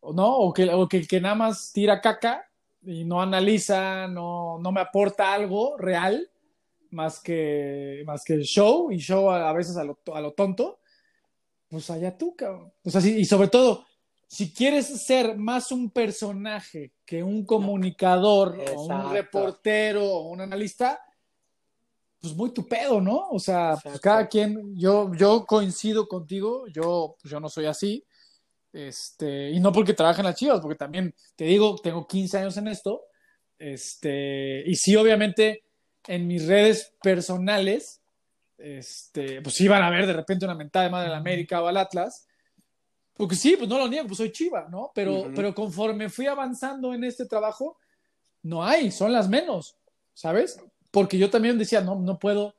o no, o que, o que el que nada más tira caca y no analiza, no, no me aporta algo real más que, más que el show y show a, a veces a lo, a lo tonto, pues allá tú, cabrón. O sea, sí, y sobre todo, si quieres ser más un personaje que un comunicador o un reportero o un analista, pues muy tu pedo, ¿no? O sea, pues cada quien, yo, yo coincido contigo, yo, pues yo no soy así, este, y no porque trabaje en las chivas, porque también, te digo, tengo 15 años en esto, este, y sí, obviamente, en mis redes personales, este, pues iban a ver de repente una mentada de madre al América o al Atlas, porque sí, pues no lo niego, pues soy chiva, ¿no? Pero, pero conforme fui avanzando en este trabajo, no hay, son las menos, ¿sabes? Porque yo también decía, no, no puedo,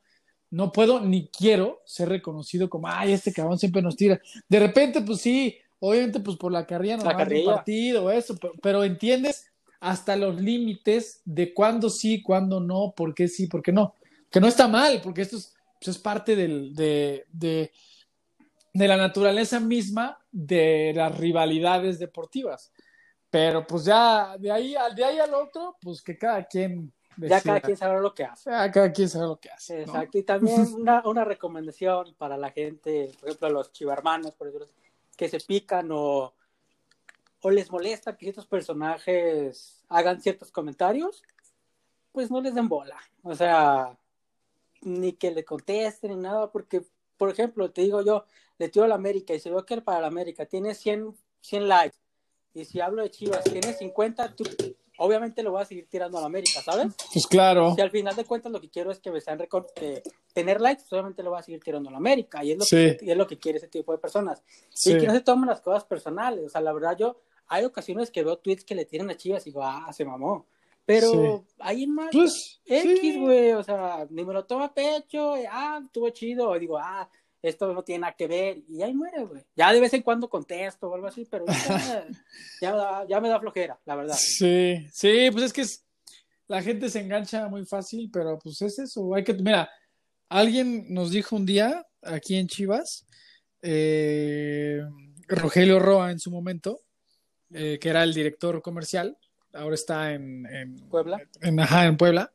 no puedo ni quiero ser reconocido como, ay, este cabrón siempre nos tira. De repente, pues sí, obviamente, pues por la carrilla no La carrilla. partido, eso, pero, pero entiendes hasta los límites de cuándo sí, cuándo no, por qué sí, por qué no. Que no está mal, porque esto es, pues es parte del, de, de, de la naturaleza misma de las rivalidades deportivas. Pero pues ya de ahí, al- de ahí al otro, pues que cada quien Ya cada quien sabe lo que hace. Ya cada quien sabe lo que hace. ¿no? Exacto. Y también [LAUGHS] una, una recomendación para la gente, por ejemplo, a los chivarmanos, por ejemplo, que se pican o, o les molesta que ciertos personajes hagan ciertos comentarios, pues no les den bola. O sea, ni que le contesten ni nada, porque, por ejemplo, te digo yo, le tiro a la América y se veo que para la América tiene 100, 100 likes. Y si hablo de Chivas, tiene 50, tú obviamente lo voy a seguir tirando a la América, ¿sabes? Pues claro. Si al final de cuentas lo que quiero es que me sean récord, tener likes, pues obviamente lo voy a seguir tirando a la América, y es lo, que, es lo que quiere ese tipo de personas. Y que no se tomen las cosas personales, o sea, la verdad yo, hay ocasiones que veo tweets que le tiran a Chivas y digo, ah, se mamó. Pero ahí más pues, X, güey, o sea, ni me lo toma a pecho, ah, estuvo chido, o digo, ah, esto no tiene nada que ver, y ahí muere, güey. Ya de vez en cuando contesto o algo así, pero ya, [LAUGHS] ya, me da flojera, la verdad. Sí, sí, pues es que la gente se engancha muy fácil, pero pues es eso, hay que, mira, alguien nos dijo un día aquí en Chivas, eh, Rogelio Roa en su momento, eh, que era el director comercial, ahora está en, Puebla. En, ajá, en Puebla.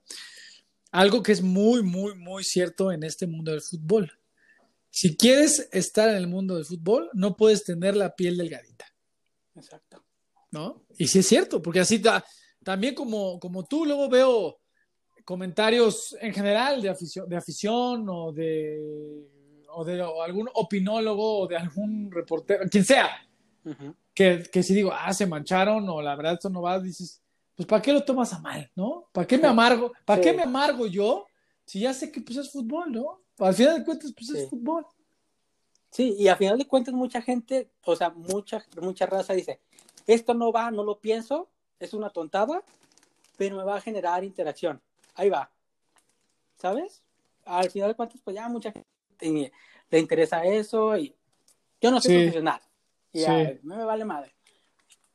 Algo que es muy, muy, muy cierto en este mundo del fútbol. Si quieres estar en el mundo del fútbol, no puedes tener la piel delgadita. Exacto. ¿No? Y sí es cierto, porque así también como, como tú, luego veo comentarios en general de afición, de afición o de, o de algún opinólogo o de algún reportero, quien sea, que, que, si digo, ah, se mancharon o la verdad esto no va, dices, pues ¿para qué lo tomas a mal, no? ¿Para qué me amargo? ¿Para qué me amargo yo si ya sé que pues es fútbol, no? Al final de cuentas, pues es fútbol. Sí, y al final de cuentas mucha gente, o sea, mucha, mucha raza dice, esto no va, no lo pienso, es una tontada, pero me va a generar interacción. Ahí va. ¿Sabes? Al final de cuentas, pues ya mucha gente le interesa eso y yo no soy profesional. Y me vale madre.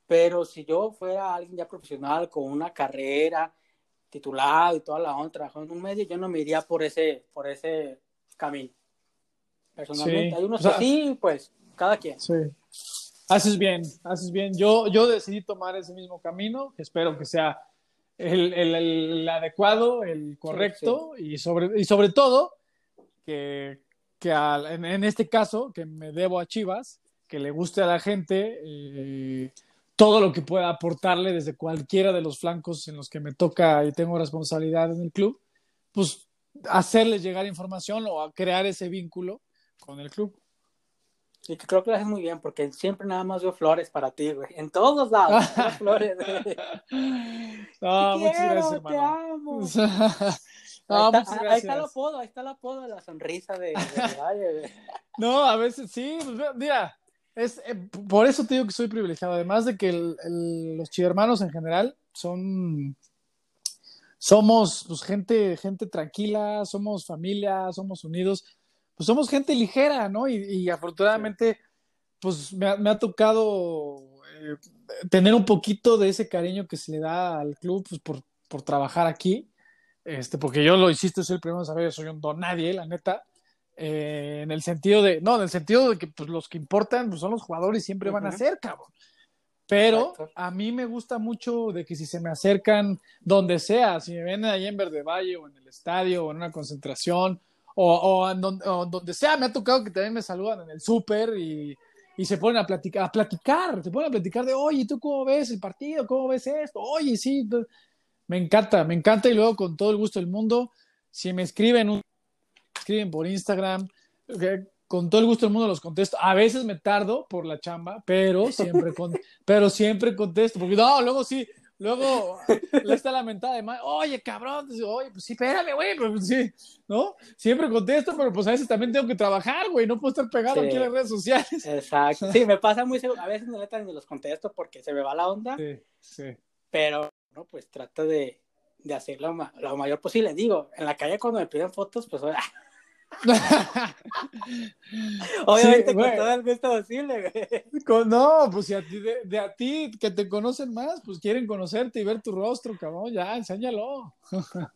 Pero si yo fuera alguien ya profesional con una carrera, titulado y toda la onda, trabajando en un medio, yo no me iría por ese, por ese camino. Personalmente, hay unos que sí, pues, cada quien. Sí. Haces bien, haces bien. Yo, yo decidí tomar ese mismo camino, que espero que sea el, el, adecuado, el correcto, Y, sobre, y sobre todo, que, que en, en, este caso, que me debo a Chivas, que le guste a la gente eh, todo lo que pueda aportarle desde cualquiera de los flancos en los que me toca y tengo responsabilidad en el club, pues hacerles llegar información o a crear ese vínculo con el club. Y que creo que lo haces muy bien, porque siempre nada más veo flores para ti, güey. En todos lados, [LAUGHS] flores. No, muchas gracias, hermano. Te amo. [LAUGHS] ahí, está, ahí, está, el apodo, ahí está el apodo de la sonrisa de, de [LAUGHS] No, a veces sí, pues mira, es, eh, por eso te digo que soy privilegiado. Además de que los chivermanos en general son. Somos pues, gente, gente tranquila, somos familia, somos unidos, pues somos gente ligera, ¿no? Y, afortunadamente, pues me ha, tocado eh, tener un poquito de ese cariño que se le da al club pues, por, por trabajar aquí. Este, porque yo lo hiciste, soy el primero en saber, soy un don nadie, la neta. Eh, en el sentido de, no, en el sentido de que pues, los que importan pues, son los jugadores y siempre van a ser, cabrón. Pero a mí me gusta mucho de que si se me acercan donde sea, si me ven ahí en Verde Valle o en el estadio o en una concentración o, en donde, sea, me ha tocado que también me saludan en el súper y, y, se ponen a platicar, a platicar, se ponen a platicar de, oye, ¿tú cómo ves el partido? ¿Cómo ves esto? Oye, sí, me encanta, me encanta y luego con todo el gusto del mundo, si me escriben un escriben por Instagram, con todo el gusto del mundo los contesto. A veces me tardo por la chamba, pero siempre, con, [LAUGHS] pero siempre contesto, porque no, luego sí, luego le está lamentada de oye, cabrón, oye, pues sí, espérame, güey, pues sí, ¿no? Siempre contesto, pero pues a veces también tengo que trabajar, güey, no puedo estar pegado aquí en las redes sociales. Exacto, sí, me pasa muy a veces no ni los contesto porque se me va la onda, sí, sí. pero, no, pues trata de, de hacer lo, lo, mayor posible. Digo, en la calle cuando me piden fotos, pues, [LAUGHS] Obviamente con todo el gusto posible, güey. no, pues si a ti, de, a ti que te conocen más, pues quieren conocerte y ver tu rostro, cabrón, ya, enséñalo. [LAUGHS]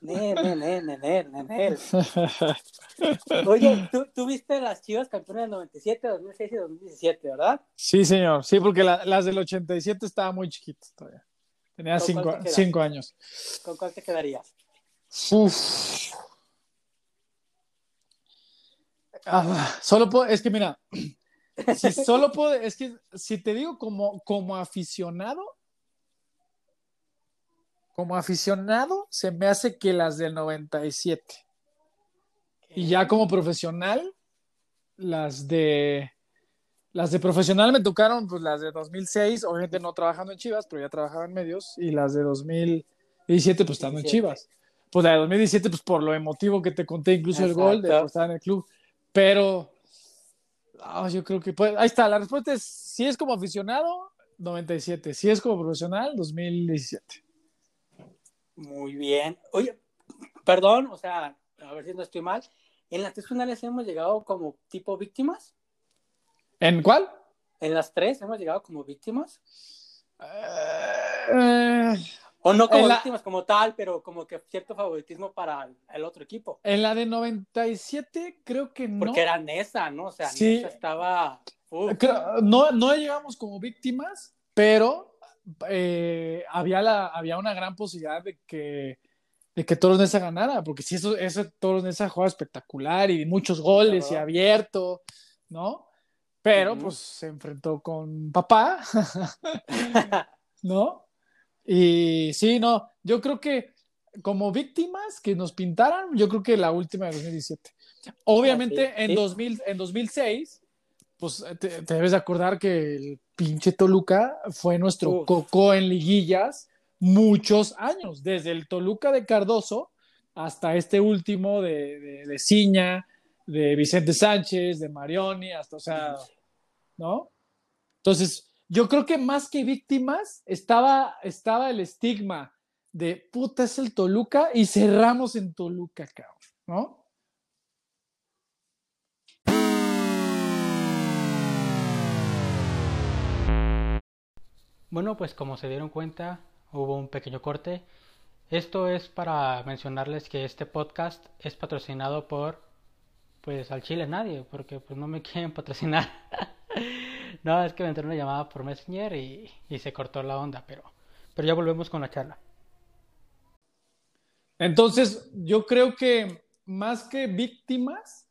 Oye, ¿tú, ¿tú, viste las chivas campeonas del 97, 2006 y 2017, ¿verdad? Sí, señor, sí, porque las del 87 estaba muy chiquitas todavía. Tenía cinco, cinco, años. ¿Con cuál te quedarías? Uf. Ah, solo puedo, es que mira, si [LAUGHS] solo puedo, es que si te digo como, como aficionado, como aficionado, se me hace que las del 97. Y ya como profesional, las de Las de profesional me tocaron, pues las de 2006, obviamente no trabajando en Chivas, pero ya trabajaba en medios, y las de 2017, pues estando en Chivas. Pues la de 2017, pues por lo emotivo que te conté, incluso el gol de estar en el club. Pero ah, yo creo que pues, ahí está, la respuesta es, si es como aficionado, 97, si es como profesional, 2017. Muy bien. Oye, perdón, o sea, a ver si no estoy mal, ¿en las tres finales hemos llegado como tipo víctimas? ¿En cuál? En las tres hemos llegado como víctimas. Eh, o no como víctimas como tal, pero como que cierto favoritismo para el otro equipo. En la de 97 creo que no. Porque era Nesa, ¿no? O sea, Nesa estaba... no, no llegamos como víctimas, pero eh, había, la, había una gran posibilidad de que, de que Toros Nesa ganara, porque si eso, eso Toros Nesa juega espectacular y muchos goles y abierto, ¿no? Pero pues se enfrentó con papá, [LAUGHS] ¿no? Y sí, no, yo creo que como víctimas que nos pintaran, yo creo que la última de 2017. Obviamente en, 2000, en 2006, pues te, debes acordar que el pinche Toluca fue nuestro coco en liguillas muchos años, desde el Toluca de Cardoso hasta este último de, de, de Ciña, de Vicente Sánchez, de Marioni, hasta, o sea, ¿no? Entonces, yo creo que más que víctimas estaba, estaba el estigma de puta es el Toluca y cerramos en Toluca, cabrón, ¿no? Bueno, pues como se dieron cuenta, hubo un pequeño corte. Esto es para mencionarles que este podcast es patrocinado por, pues al Chile nadie, porque pues no me [LAUGHS] quieren patrocinar. No, es que me entró una llamada por Messenger y, se cortó la onda, pero, pero ya volvemos con la charla. Entonces, yo creo que más que víctimas,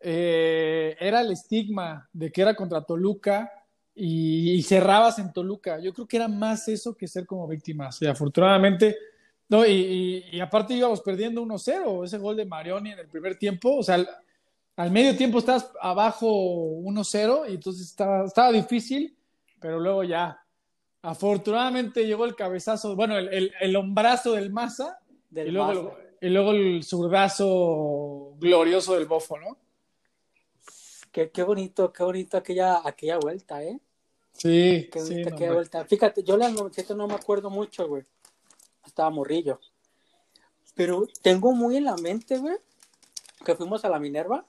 eh, era el estigma de que era contra Toluca y, cerrabas en Toluca. Yo creo que era más eso que ser como víctimas. Y afortunadamente, no, y, y aparte íbamos perdiendo 1-0, ese gol de Marioni en el primer tiempo, o sea, al medio tiempo estás abajo 1-0 y entonces estaba, estaba difícil, pero luego ya, afortunadamente llegó el cabezazo, bueno, el, el, hombrazo del Maza y, luego, y luego el zurdazo glorioso del Bofo, ¿no? Qué, qué bonito, qué bonito aquella, aquella vuelta, ¿eh? Sí, qué bonita aquella vuelta. Fíjate, yo la no me acuerdo mucho, güey. Estaba morrillo. Pero tengo muy en la mente, güey, que fuimos a la Minerva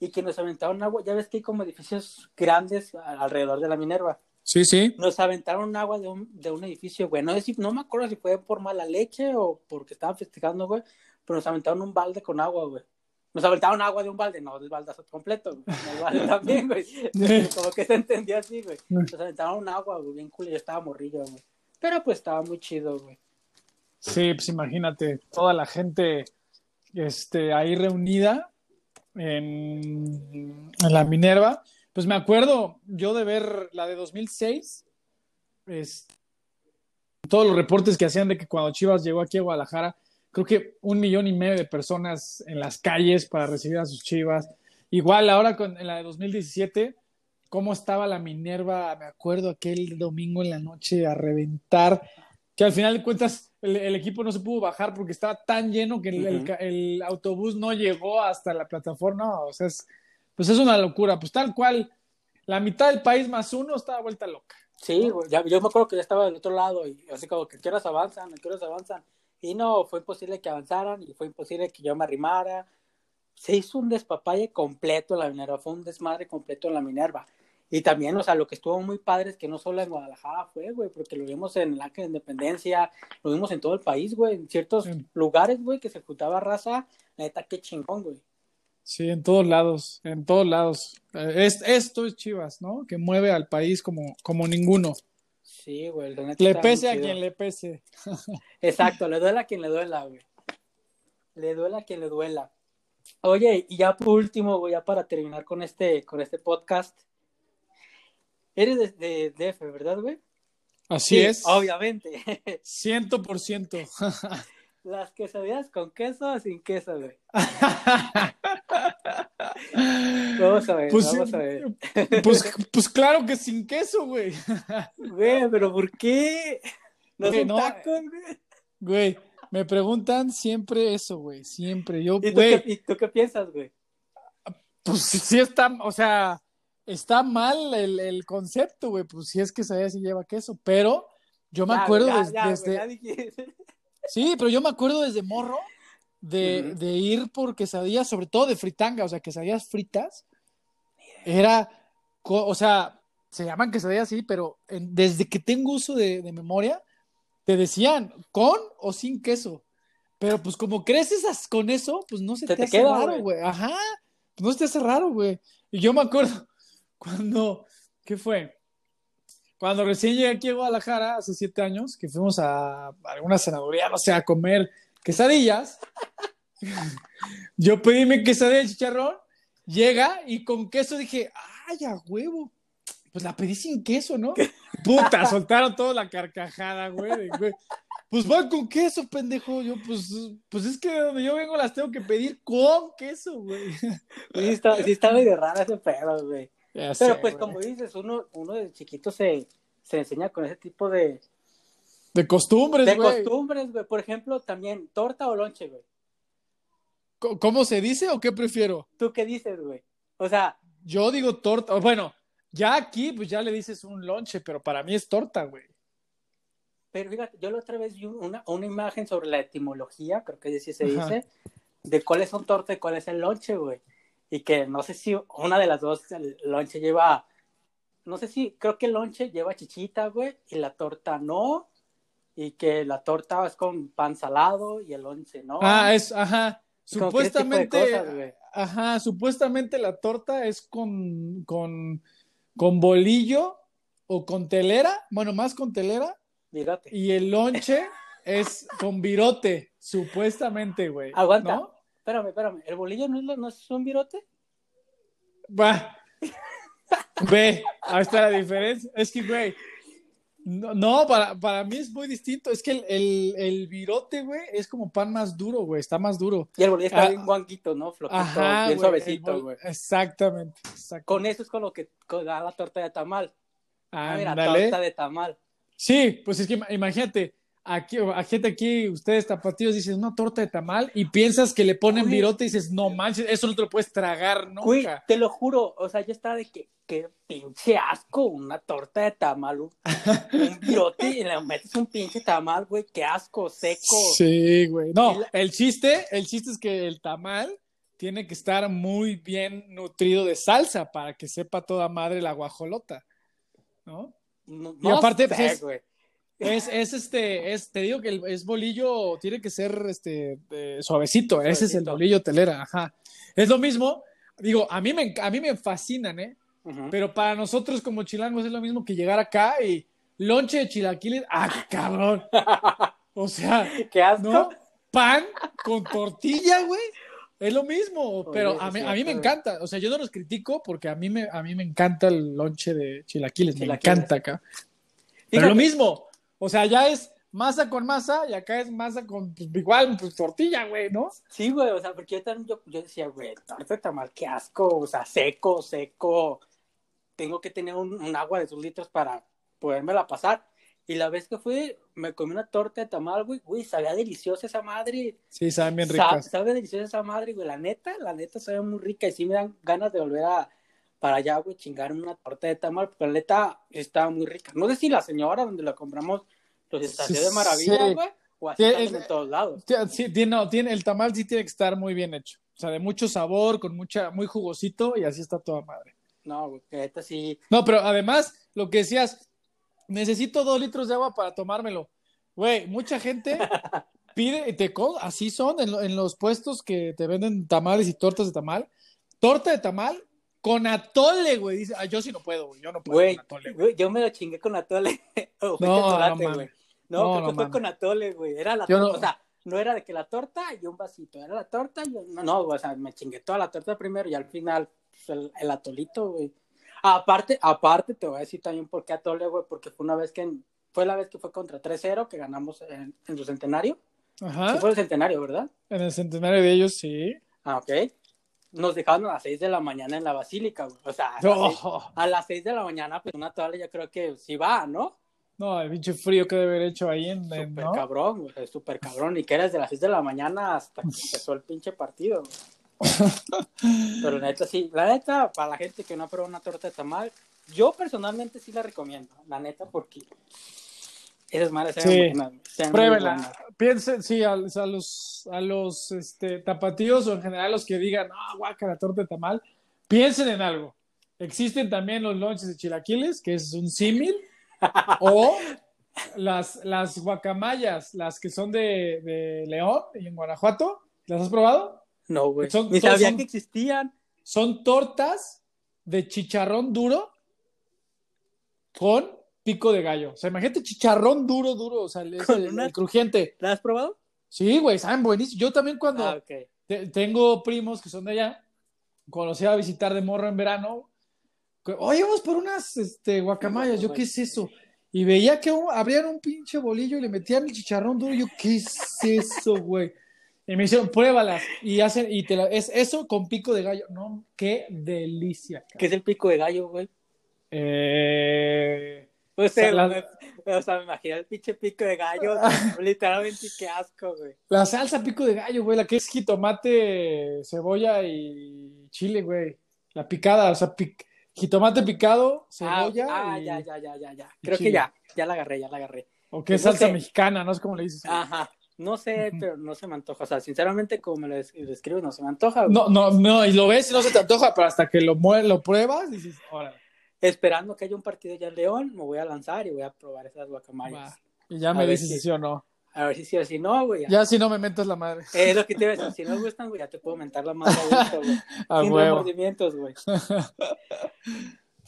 y que nos aventaron agua. Ya ves que hay como edificios grandes alrededor de la Minerva. Sí, sí. Nos aventaron agua de un, de un edificio, güey. No, no me acuerdo si fue por mala leche o porque estaban festejando, güey. Pero nos aventaron un balde con agua, güey. Nos aventaron agua de un balde, no del baldazo completo, güey. El balde [LAUGHS] también, güey. Como que se entendía así, güey. Nos aventaron un agua, güey, bien cool. Yo estaba morrillo, güey. Pero pues estaba muy chido, güey. Sí, pues imagínate, toda la gente este, ahí reunida en, la Minerva. Pues me acuerdo yo de ver la de 2006, es, todos los reportes que hacían de que cuando Chivas llegó aquí a Guadalajara, creo que un millón y medio de personas en las calles para recibir a sus Chivas. Igual ahora con en la de 2017, cómo estaba la Minerva, me acuerdo aquel domingo en la noche a reventar, que al final de cuentas el, equipo no se pudo bajar porque estaba tan lleno que el, autobús no llegó hasta la plataforma. o sea, es, pues es una locura. Pues tal cual, la mitad del país más uno estaba vuelta loca. Sí, yo me acuerdo que ya estaba del otro lado y así como que quieras avanzan, quieras avanzan. Y no, fue imposible que avanzaran y fue imposible que yo me arrimara. Se hizo un despapalle completo en la Minerva, fue un desmadre completo en la Minerva. Y también, o sea, lo que estuvo muy padre es que no solo en Guadalajara fue, güey, porque lo vimos en la Independencia, lo vimos en todo el país, güey, en ciertos lugares, güey, que se juntaba raza, neta, qué chingón, güey. Sí, en todos lados, en todos lados. Es, esto es Chivas, ¿no? Que mueve al país como, como ninguno. Sí, güey. Le pese a quien le pese. [LAUGHS] Exacto, le duela a quien le duela, güey. Le duela a quien le duela. Oye, y ya por último, güey, ya para terminar con este, con este podcast, Eres de, DF, ¿verdad, güey? Así es. Obviamente. Ciento por ciento. [LAUGHS] las quesadillas con queso o sin queso, güey. [LAUGHS] vamos a ver, Pues, vamos a ver. Pues, pues claro que sin queso, güey. Güey, pero ¿por qué? No Güey, son no. tacos, güey. Güey, me preguntan siempre eso, güey. Siempre. Yo, ¿Y tú, güey, qué, y tú qué piensas, güey? pues sí está, o sea, está mal el, el concepto, güey. Pues si es que sabía si lleva queso. Pero yo me Ya, acuerdo güey, ya, des- ya, güey, desde. Sí, pero yo me acuerdo desde morro de, de ir por quesadillas, sobre todo de fritanga, o sea, quesadillas fritas. Era, o sea, se llaman quesadillas así, pero en- desde que tengo uso de, de memoria, te decían con o sin queso. Pero pues como creces con eso, pues no se te, te hace queda, raro, güey. güey. Ajá, pues no se te hace raro, güey. Y yo me acuerdo [LAUGHS] cuando, ¿qué fue? Cuando recién llegué aquí a Guadalajara, hace siete años, que fuimos a alguna senaduría, no sé, a comer quesadillas, [LAUGHS] yo pedí mi quesadilla de chicharrón, llega y con queso dije, ¡ay, a huevo! Pues la pedí sin queso, ¿no? Puta, soltaron toda la carcajada, güey. Pues van con queso, pendejo. Yo, pues, pues es que de donde yo vengo las tengo que pedir con queso, güey. Sí está, sí está medio raro ese pedo, güey. Ya Pero sé, pues güey. como dices, uno, uno de chiquito se, se enseña con ese tipo de, De costumbres, de güey. costumbres, güey. Por ejemplo, también torta o lonche, güey. ¿Cómo se dice o qué prefiero? ¿Tú qué dices, güey? O sea, Yo digo torta. Bueno, ya aquí, pues ya le dices un lonche, pero para mí es torta, güey. pero fíjate, yo la otra vez vi una, una imagen sobre la etimología, creo que así se Ajá. dice, de cuáles son torta y cuál es el lonche, güey. Y que no sé si una de las dos, el lonche lleva, no sé si, creo que el lonche lleva chichita, güey, y la torta no, y que la torta es con pan salado y el lonche no. Ah, es, ajá. Supuestamente, cosas, ajá, supuestamente la torta es con, con, con bolillo o con telera, bueno, más con telera, Virote. y el lonche es con virote, supuestamente, güey. Aguanta. ¿no? Espérame, espérame. ¿El bolillo no es, lo- no es un virote? Va. Ve, ahí está la diferencia. Es que, güey, no, no, para, para mí es muy distinto. Es que el, el, el virote, güey, es como pan más duro, güey, está más duro. Y el bolillo está Ah. bien guanguito, ¿no? Flojito, Ajá, bien güey, suavecito, güey. Exactamente, exactamente. Con eso es con lo que da la torta de tamal. Ah, mira, torta de tamal. Sí, pues es que ima- imagínate, aquí, a gente aquí, ustedes tapatíos dicen una torta de tamal y piensas que le ponen virote y dices, no manches, eso no te lo puedes tragar Güey, nunca. te lo juro, o sea, yo estaba de que, que pinche asco, una torta de tamal, un, un virote y le metes un pinche tamal, güey, qué asco, seco. Sí, güey. No, la- el chiste, el chiste es que el tamal tiene que estar muy bien nutrido de salsa para que sepa toda madre la guajolota, ¿no? No, Y aparte, sé, pues, es- güey. Es, es este, es, te digo que el, es bolillo, tiene que ser este eh, suavecito, ese es el bolillo telera, ajá. Es lo mismo, digo, a mí me, a mí me fascinan, ¿eh? Pero para nosotros como chilangos es lo mismo que llegar acá y lonche de chilaquiles, ¡ah, cabrón! O sea, [LAUGHS] qué asco. ¿no? Pan con tortilla, güey. Es lo mismo, Oye, pero a mí, a mí me encanta. O sea, yo no los critico porque a mí me, a mí me encanta el lonche de chilaquiles, me encanta acá. Pero Fíjate, lo mismo, o sea, ya es masa con masa y acá es masa con, pues, igual, pues tortilla, güey, ¿no? Sí, güey, o sea, porque yo también, yo, yo decía, güey, torta de tamal, qué asco, o sea, seco, seco. Tengo que tener un, un agua de dos litros para podérmela pasar. Y la vez que fui, me comí una torta de tamal, güey, güey, sabía deliciosa esa madre. Sí, saben bien ricas. sabe deliciosa esa madre, güey, la neta, la neta sabe muy rica y sí me dan ganas de volver a para allá, güey, chingar una torta de tamal, porque la neta estaba muy rica. No sé si la señora donde la compramos los estaciones de maravilla, Sí. güey, o así Sí, en todos lados. Sí, sí, no, tiene, el tamal sí tiene que estar muy bien hecho. O sea, de mucho sabor, con mucha, muy jugosito y así está toda madre. No, güey, que neta sí. No, pero además, lo que decías, necesito dos litros de agua para tomármelo. Güey, mucha gente [LAUGHS] pide, te así son en, en los puestos que te venden tamales y tortas de tamal. Torta de tamal con atole, güey. Dice, ah, yo sí no puedo, güey. Yo no puedo Güey, con atole. güey". güey, yo me lo chingué con atole. [LAUGHS] No, chocolate, no güey. No, No, creo no que fue con atole, güey. Era la Yo torta, no- o sea, no era de que la torta y un vasito, era la torta y no, no, o sea, me chingué toda la torta primero y al final pues, el, el atolito, güey. Aparte, aparte te voy a decir también por qué atole, güey, porque fue una vez que fue la vez que fue contra 3-0 que ganamos en, en su centenario. Ajá. Sí fue el centenario, ¿verdad? En el centenario de ellos, sí. Ah, ok. Nos dejaron a las 6 de la mañana en la basílica, güey. O sea, a, las seis, Oh, a las 6 de la mañana, pues una tabla yo creo que sí va, ¿no? no, el pinche frío que debe haber hecho ahí en, en- Súper ¿no? cabrón, güey. Súper cabrón. Y que era desde las 6 de la mañana hasta que empezó el pinche partido, güey. [LAUGHS] Pero la neta, sí. La neta, para la gente que no ha probado una torta de tamal, yo personalmente sí la recomiendo. La neta, porque esas malas Sí. buenas. Piensen, sí, a, a los, a los este, tapatíos o en general los que digan, ah, guaca, la torta de tamal, piensen en algo. Existen también los lonches de chilaquiles, que es un símil, o [LAUGHS] las, las guacamayas, las que son de, de León y en Guanajuato. ¿Las has probado? No, güey. Son- Ni sabía son- que existían. Son tortas de chicharrón duro con pico de gallo. O sea, imagínate chicharrón duro, duro, o sea, el, Con el- una- el crujiente. ¿La has probado? Sí, güey, saben buenísimo. Yo también cuando Ah, te- tengo primos que son de allá, cuando los iba a visitar de morro en verano, que, oye, vamos por unas este, guacamayas, yo, ¿qué es eso? Y veía que un- abrían un pinche bolillo y le metían el chicharrón duro, yo, ¿qué es eso, güey? Y me hicieron, pruébalas, y hacen, y te la- es eso con pico de gallo, no, qué delicia. ¿Qué es el pico de gallo, güey? Eh, O sea, la- o sea, me imagino el pinche pico de gallo. [LAUGHS] literalmente, qué asco, güey. la salsa pico de gallo, güey, la que es jitomate, cebolla y chile, güey. La picada, o sea, pic- jitomate picado, Ah, cebolla. ah, y- ya, ya, ya, ya, ya. Creo chile. que ya, ya la agarré, ya la agarré. O que es No salsa sé. mexicana, no sé cómo le dices. Ajá. No sé, pero no se me antoja. O sea, sinceramente, como me lo des- describes, no se me antoja. güey. No, no, no, y lo ves y no se te antoja, pero hasta que lo, lo pruebas, dices, órale, Esperando que haya un partido ya en León, me voy a lanzar y voy a probar esas guacamayas. va. Y ya A me dices si- sí o no. A ver si sí o si no, güey. Ya si no me metes la madre. Es lo que te iba a decir. Si no gustan, güey, ya te puedo mentar la mano a gusto, [LAUGHS] güey. A Sin huevo. remordimientos, güey.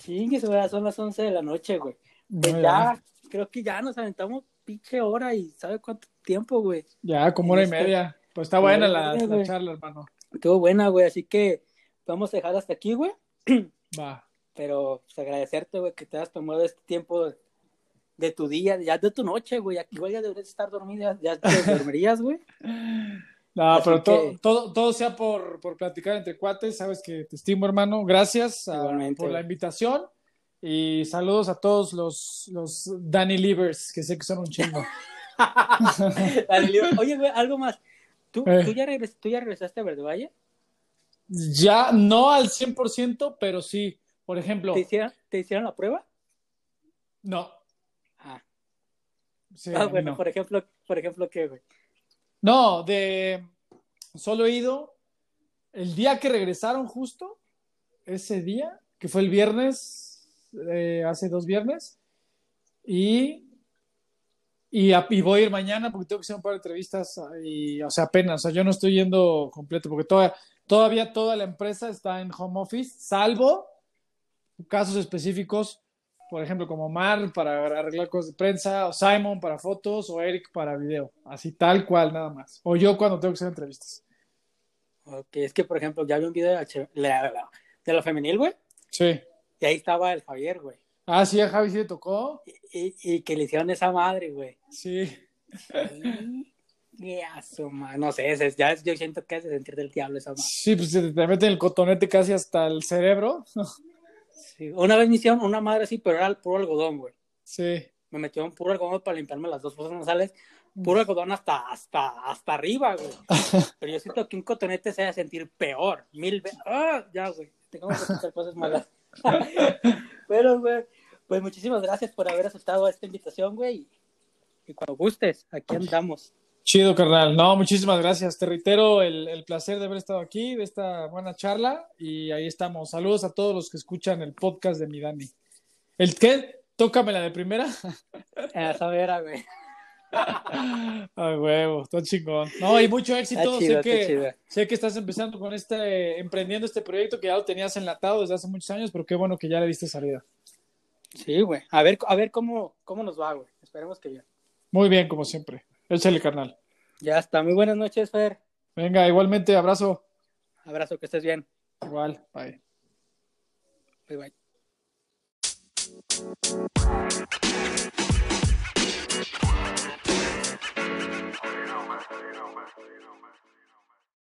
Güey, son las 11 de la noche, güey. Pues ya, creo que ya nos aventamos pinche hora y ¿sabe cuánto tiempo, güey? Ya, como hora y Este- media. Pues está buena la, charla, hermano. Estuvo buena, güey, así que vamos a dejar hasta aquí, güey. [CLEARS THROAT] Va. Pero pues, agradecerte, güey, que te has tomado este tiempo de, tu día, ya de tu noche, güey. Aquí igual ya deberías estar dormida, ya te [LAUGHS] dormirías, güey. No, Así pero to- que- todo, todo sea por, por platicar entre cuates, sabes que te estimo, hermano. Gracias Igualmente, por la invitación y saludos a todos los, los Danny Livers, que sé que son un chingo. [LAUGHS] Oye, güey, algo más. ¿Tú, Eh. ¿tú, ya, regres- ¿Tú ya regresaste a Verde Valle? ya no al 100%, pero sí. Por ejemplo, ¿Te hicieron, ¿Te hicieron la prueba? no. Ah, Sí, Ah, bueno, no. por ejemplo, por ejemplo, ¿qué, güey? No, de solo he ido el día que regresaron justo, ese día, que fue el viernes, eh, hace dos viernes, y, y, a- y voy a ir mañana porque tengo que hacer un par de entrevistas, y, o sea, apenas, o sea, yo no estoy yendo completo porque toda- todavía toda la empresa está en home office, salvo casos específicos, por ejemplo, como Mar para arreglar cosas de prensa, o Simon para fotos, o Eric para video, así tal cual, nada más. O yo cuando tengo que hacer entrevistas. Ok, es que, por ejemplo, ya vi un video de la, la- la- de la femenil, güey, Sí. y ahí estaba el Javier, güey. Ah, sí, a Javi sí le tocó. Y, y- y que le hicieron esa madre, güey. Sí. Y a su ma- no sé, ese- ya yo siento que es de sentir del diablo esa madre. Sí, pues se te meten el cotonete casi hasta el cerebro. [LAUGHS] Sí, Una vez me hicieron una madre así, pero era el puro algodón, güey. Sí. Me metieron puro algodón para limpiarme las dos fosas nasales. Puro algodón hasta, hasta, hasta arriba, güey. [LAUGHS] Pero yo siento que un cotonete se va a sentir peor. Mil veces. ¡Ah! Ya, güey. Tengo que escuchar cosas malas. [LAUGHS] Pero, güey, pues muchísimas gracias por haber aceptado esta invitación, güey. Y cuando gustes, aquí andamos. Chido, carnal. No, muchísimas gracias. Te reitero el, el placer de haber estado aquí, de esta buena charla. Y ahí estamos. Saludos a todos los que escuchan el podcast de mi Dani. ¿El qué? Tócame la de primera. [LAUGHS] Esa vera, güey. [LAUGHS] Ay, huevo, está chingón. No, y mucho éxito. Chido, sé, que, sé que estás empezando con este, emprendiendo este proyecto que ya lo tenías enlatado desde hace muchos años, pero qué bueno que ya le diste salida. Sí, güey. A ver, a ver cómo, cómo nos va, güey. Esperemos que bien. Muy bien, como siempre. Échale, carnal. Ya está. Muy buenas noches, Fer. Venga, igualmente, abrazo. Abrazo, que estés bien. Igual, bye. Bye, bye.